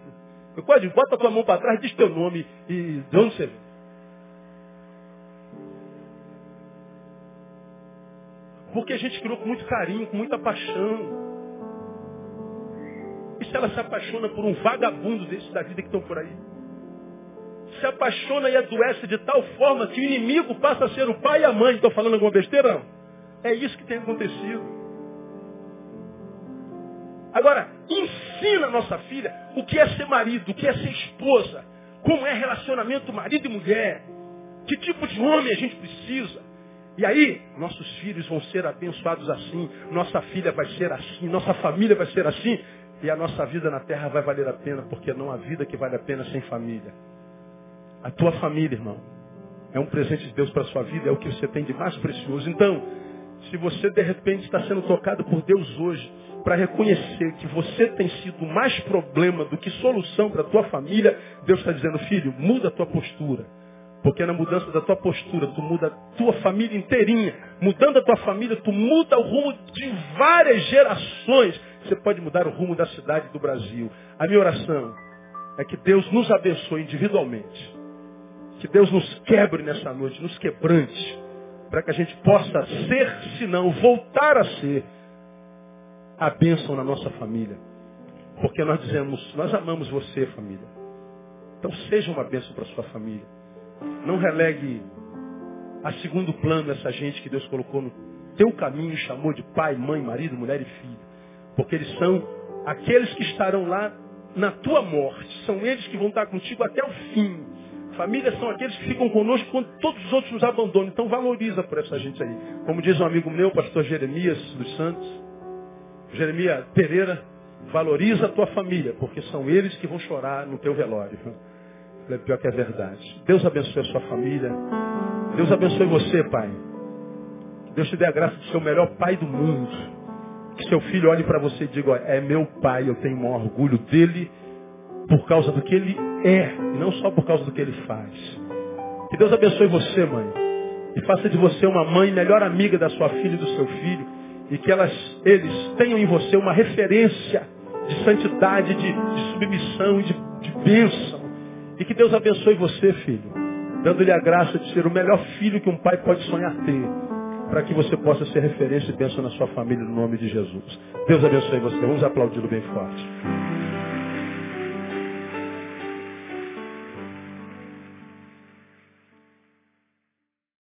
Speaker 1: Eu quase tua mão para trás, diz teu nome e de onde você veio. Porque a gente criou com muito carinho, com muita paixão. E se ela se apaixona por um vagabundo desse da vida que estão por aí? Se apaixona e adoece de tal forma que o inimigo passa a ser o pai e a mãe. Estou falando alguma besteira? Não. É isso que tem acontecido. Agora, ensina a nossa filha o que é ser marido, o que é ser esposa, como é relacionamento marido e mulher, que tipo de homem a gente precisa. E aí, nossos filhos vão ser abençoados assim, nossa filha vai ser assim, nossa família vai ser assim, e a nossa vida na terra vai valer a pena, porque não há vida que vale a pena sem família. A tua família, irmão, é um presente de Deus para a sua vida, é o que você tem de mais precioso. Então, se você de repente está sendo tocado por Deus hoje, para reconhecer que você tem sido mais problema do que solução para a tua família, Deus está dizendo, filho, muda a tua postura. Porque na mudança da tua postura, tu muda a tua família inteirinha. Mudando a tua família, tu muda o rumo de várias gerações. Você pode mudar o rumo da cidade do Brasil. A minha oração é que Deus nos abençoe individualmente. Que Deus nos quebre nessa noite, nos quebrante. Para que a gente possa ser, se não voltar a ser, a bênção na nossa família. Porque nós dizemos, nós amamos você, família. Então seja uma bênção para sua família. Não relegue a segundo plano essa gente que Deus colocou no teu caminho, chamou de pai, mãe, marido, mulher e filho. Porque eles são aqueles que estarão lá na tua morte. São eles que vão estar contigo até o fim. Famílias são aqueles que ficam conosco quando todos os outros nos abandonam. Então valoriza por essa gente aí. Como diz um amigo meu, pastor Jeremias dos Santos, Jeremias Pereira, valoriza a tua família, porque são eles que vão chorar no teu velório. É pior que é verdade. Deus abençoe a sua família. Deus abençoe você, pai. Deus te dê a graça de ser o melhor pai do mundo. Que seu filho olhe para você e diga, é meu pai, eu tenho um orgulho dele por causa do que ele é, e não só por causa do que ele faz. Que Deus abençoe você, mãe. E faça de você uma mãe melhor amiga da sua filha e do seu filho. E que elas, eles tenham em você uma referência de santidade, de, de submissão e de, de bênção. E que Deus abençoe você, filho, dando-lhe a graça de ser o melhor filho que um pai pode sonhar ter, para que você possa ser referência e bênção na sua família, no nome de Jesus. Deus abençoe você. Vamos aplaudi-lo bem forte.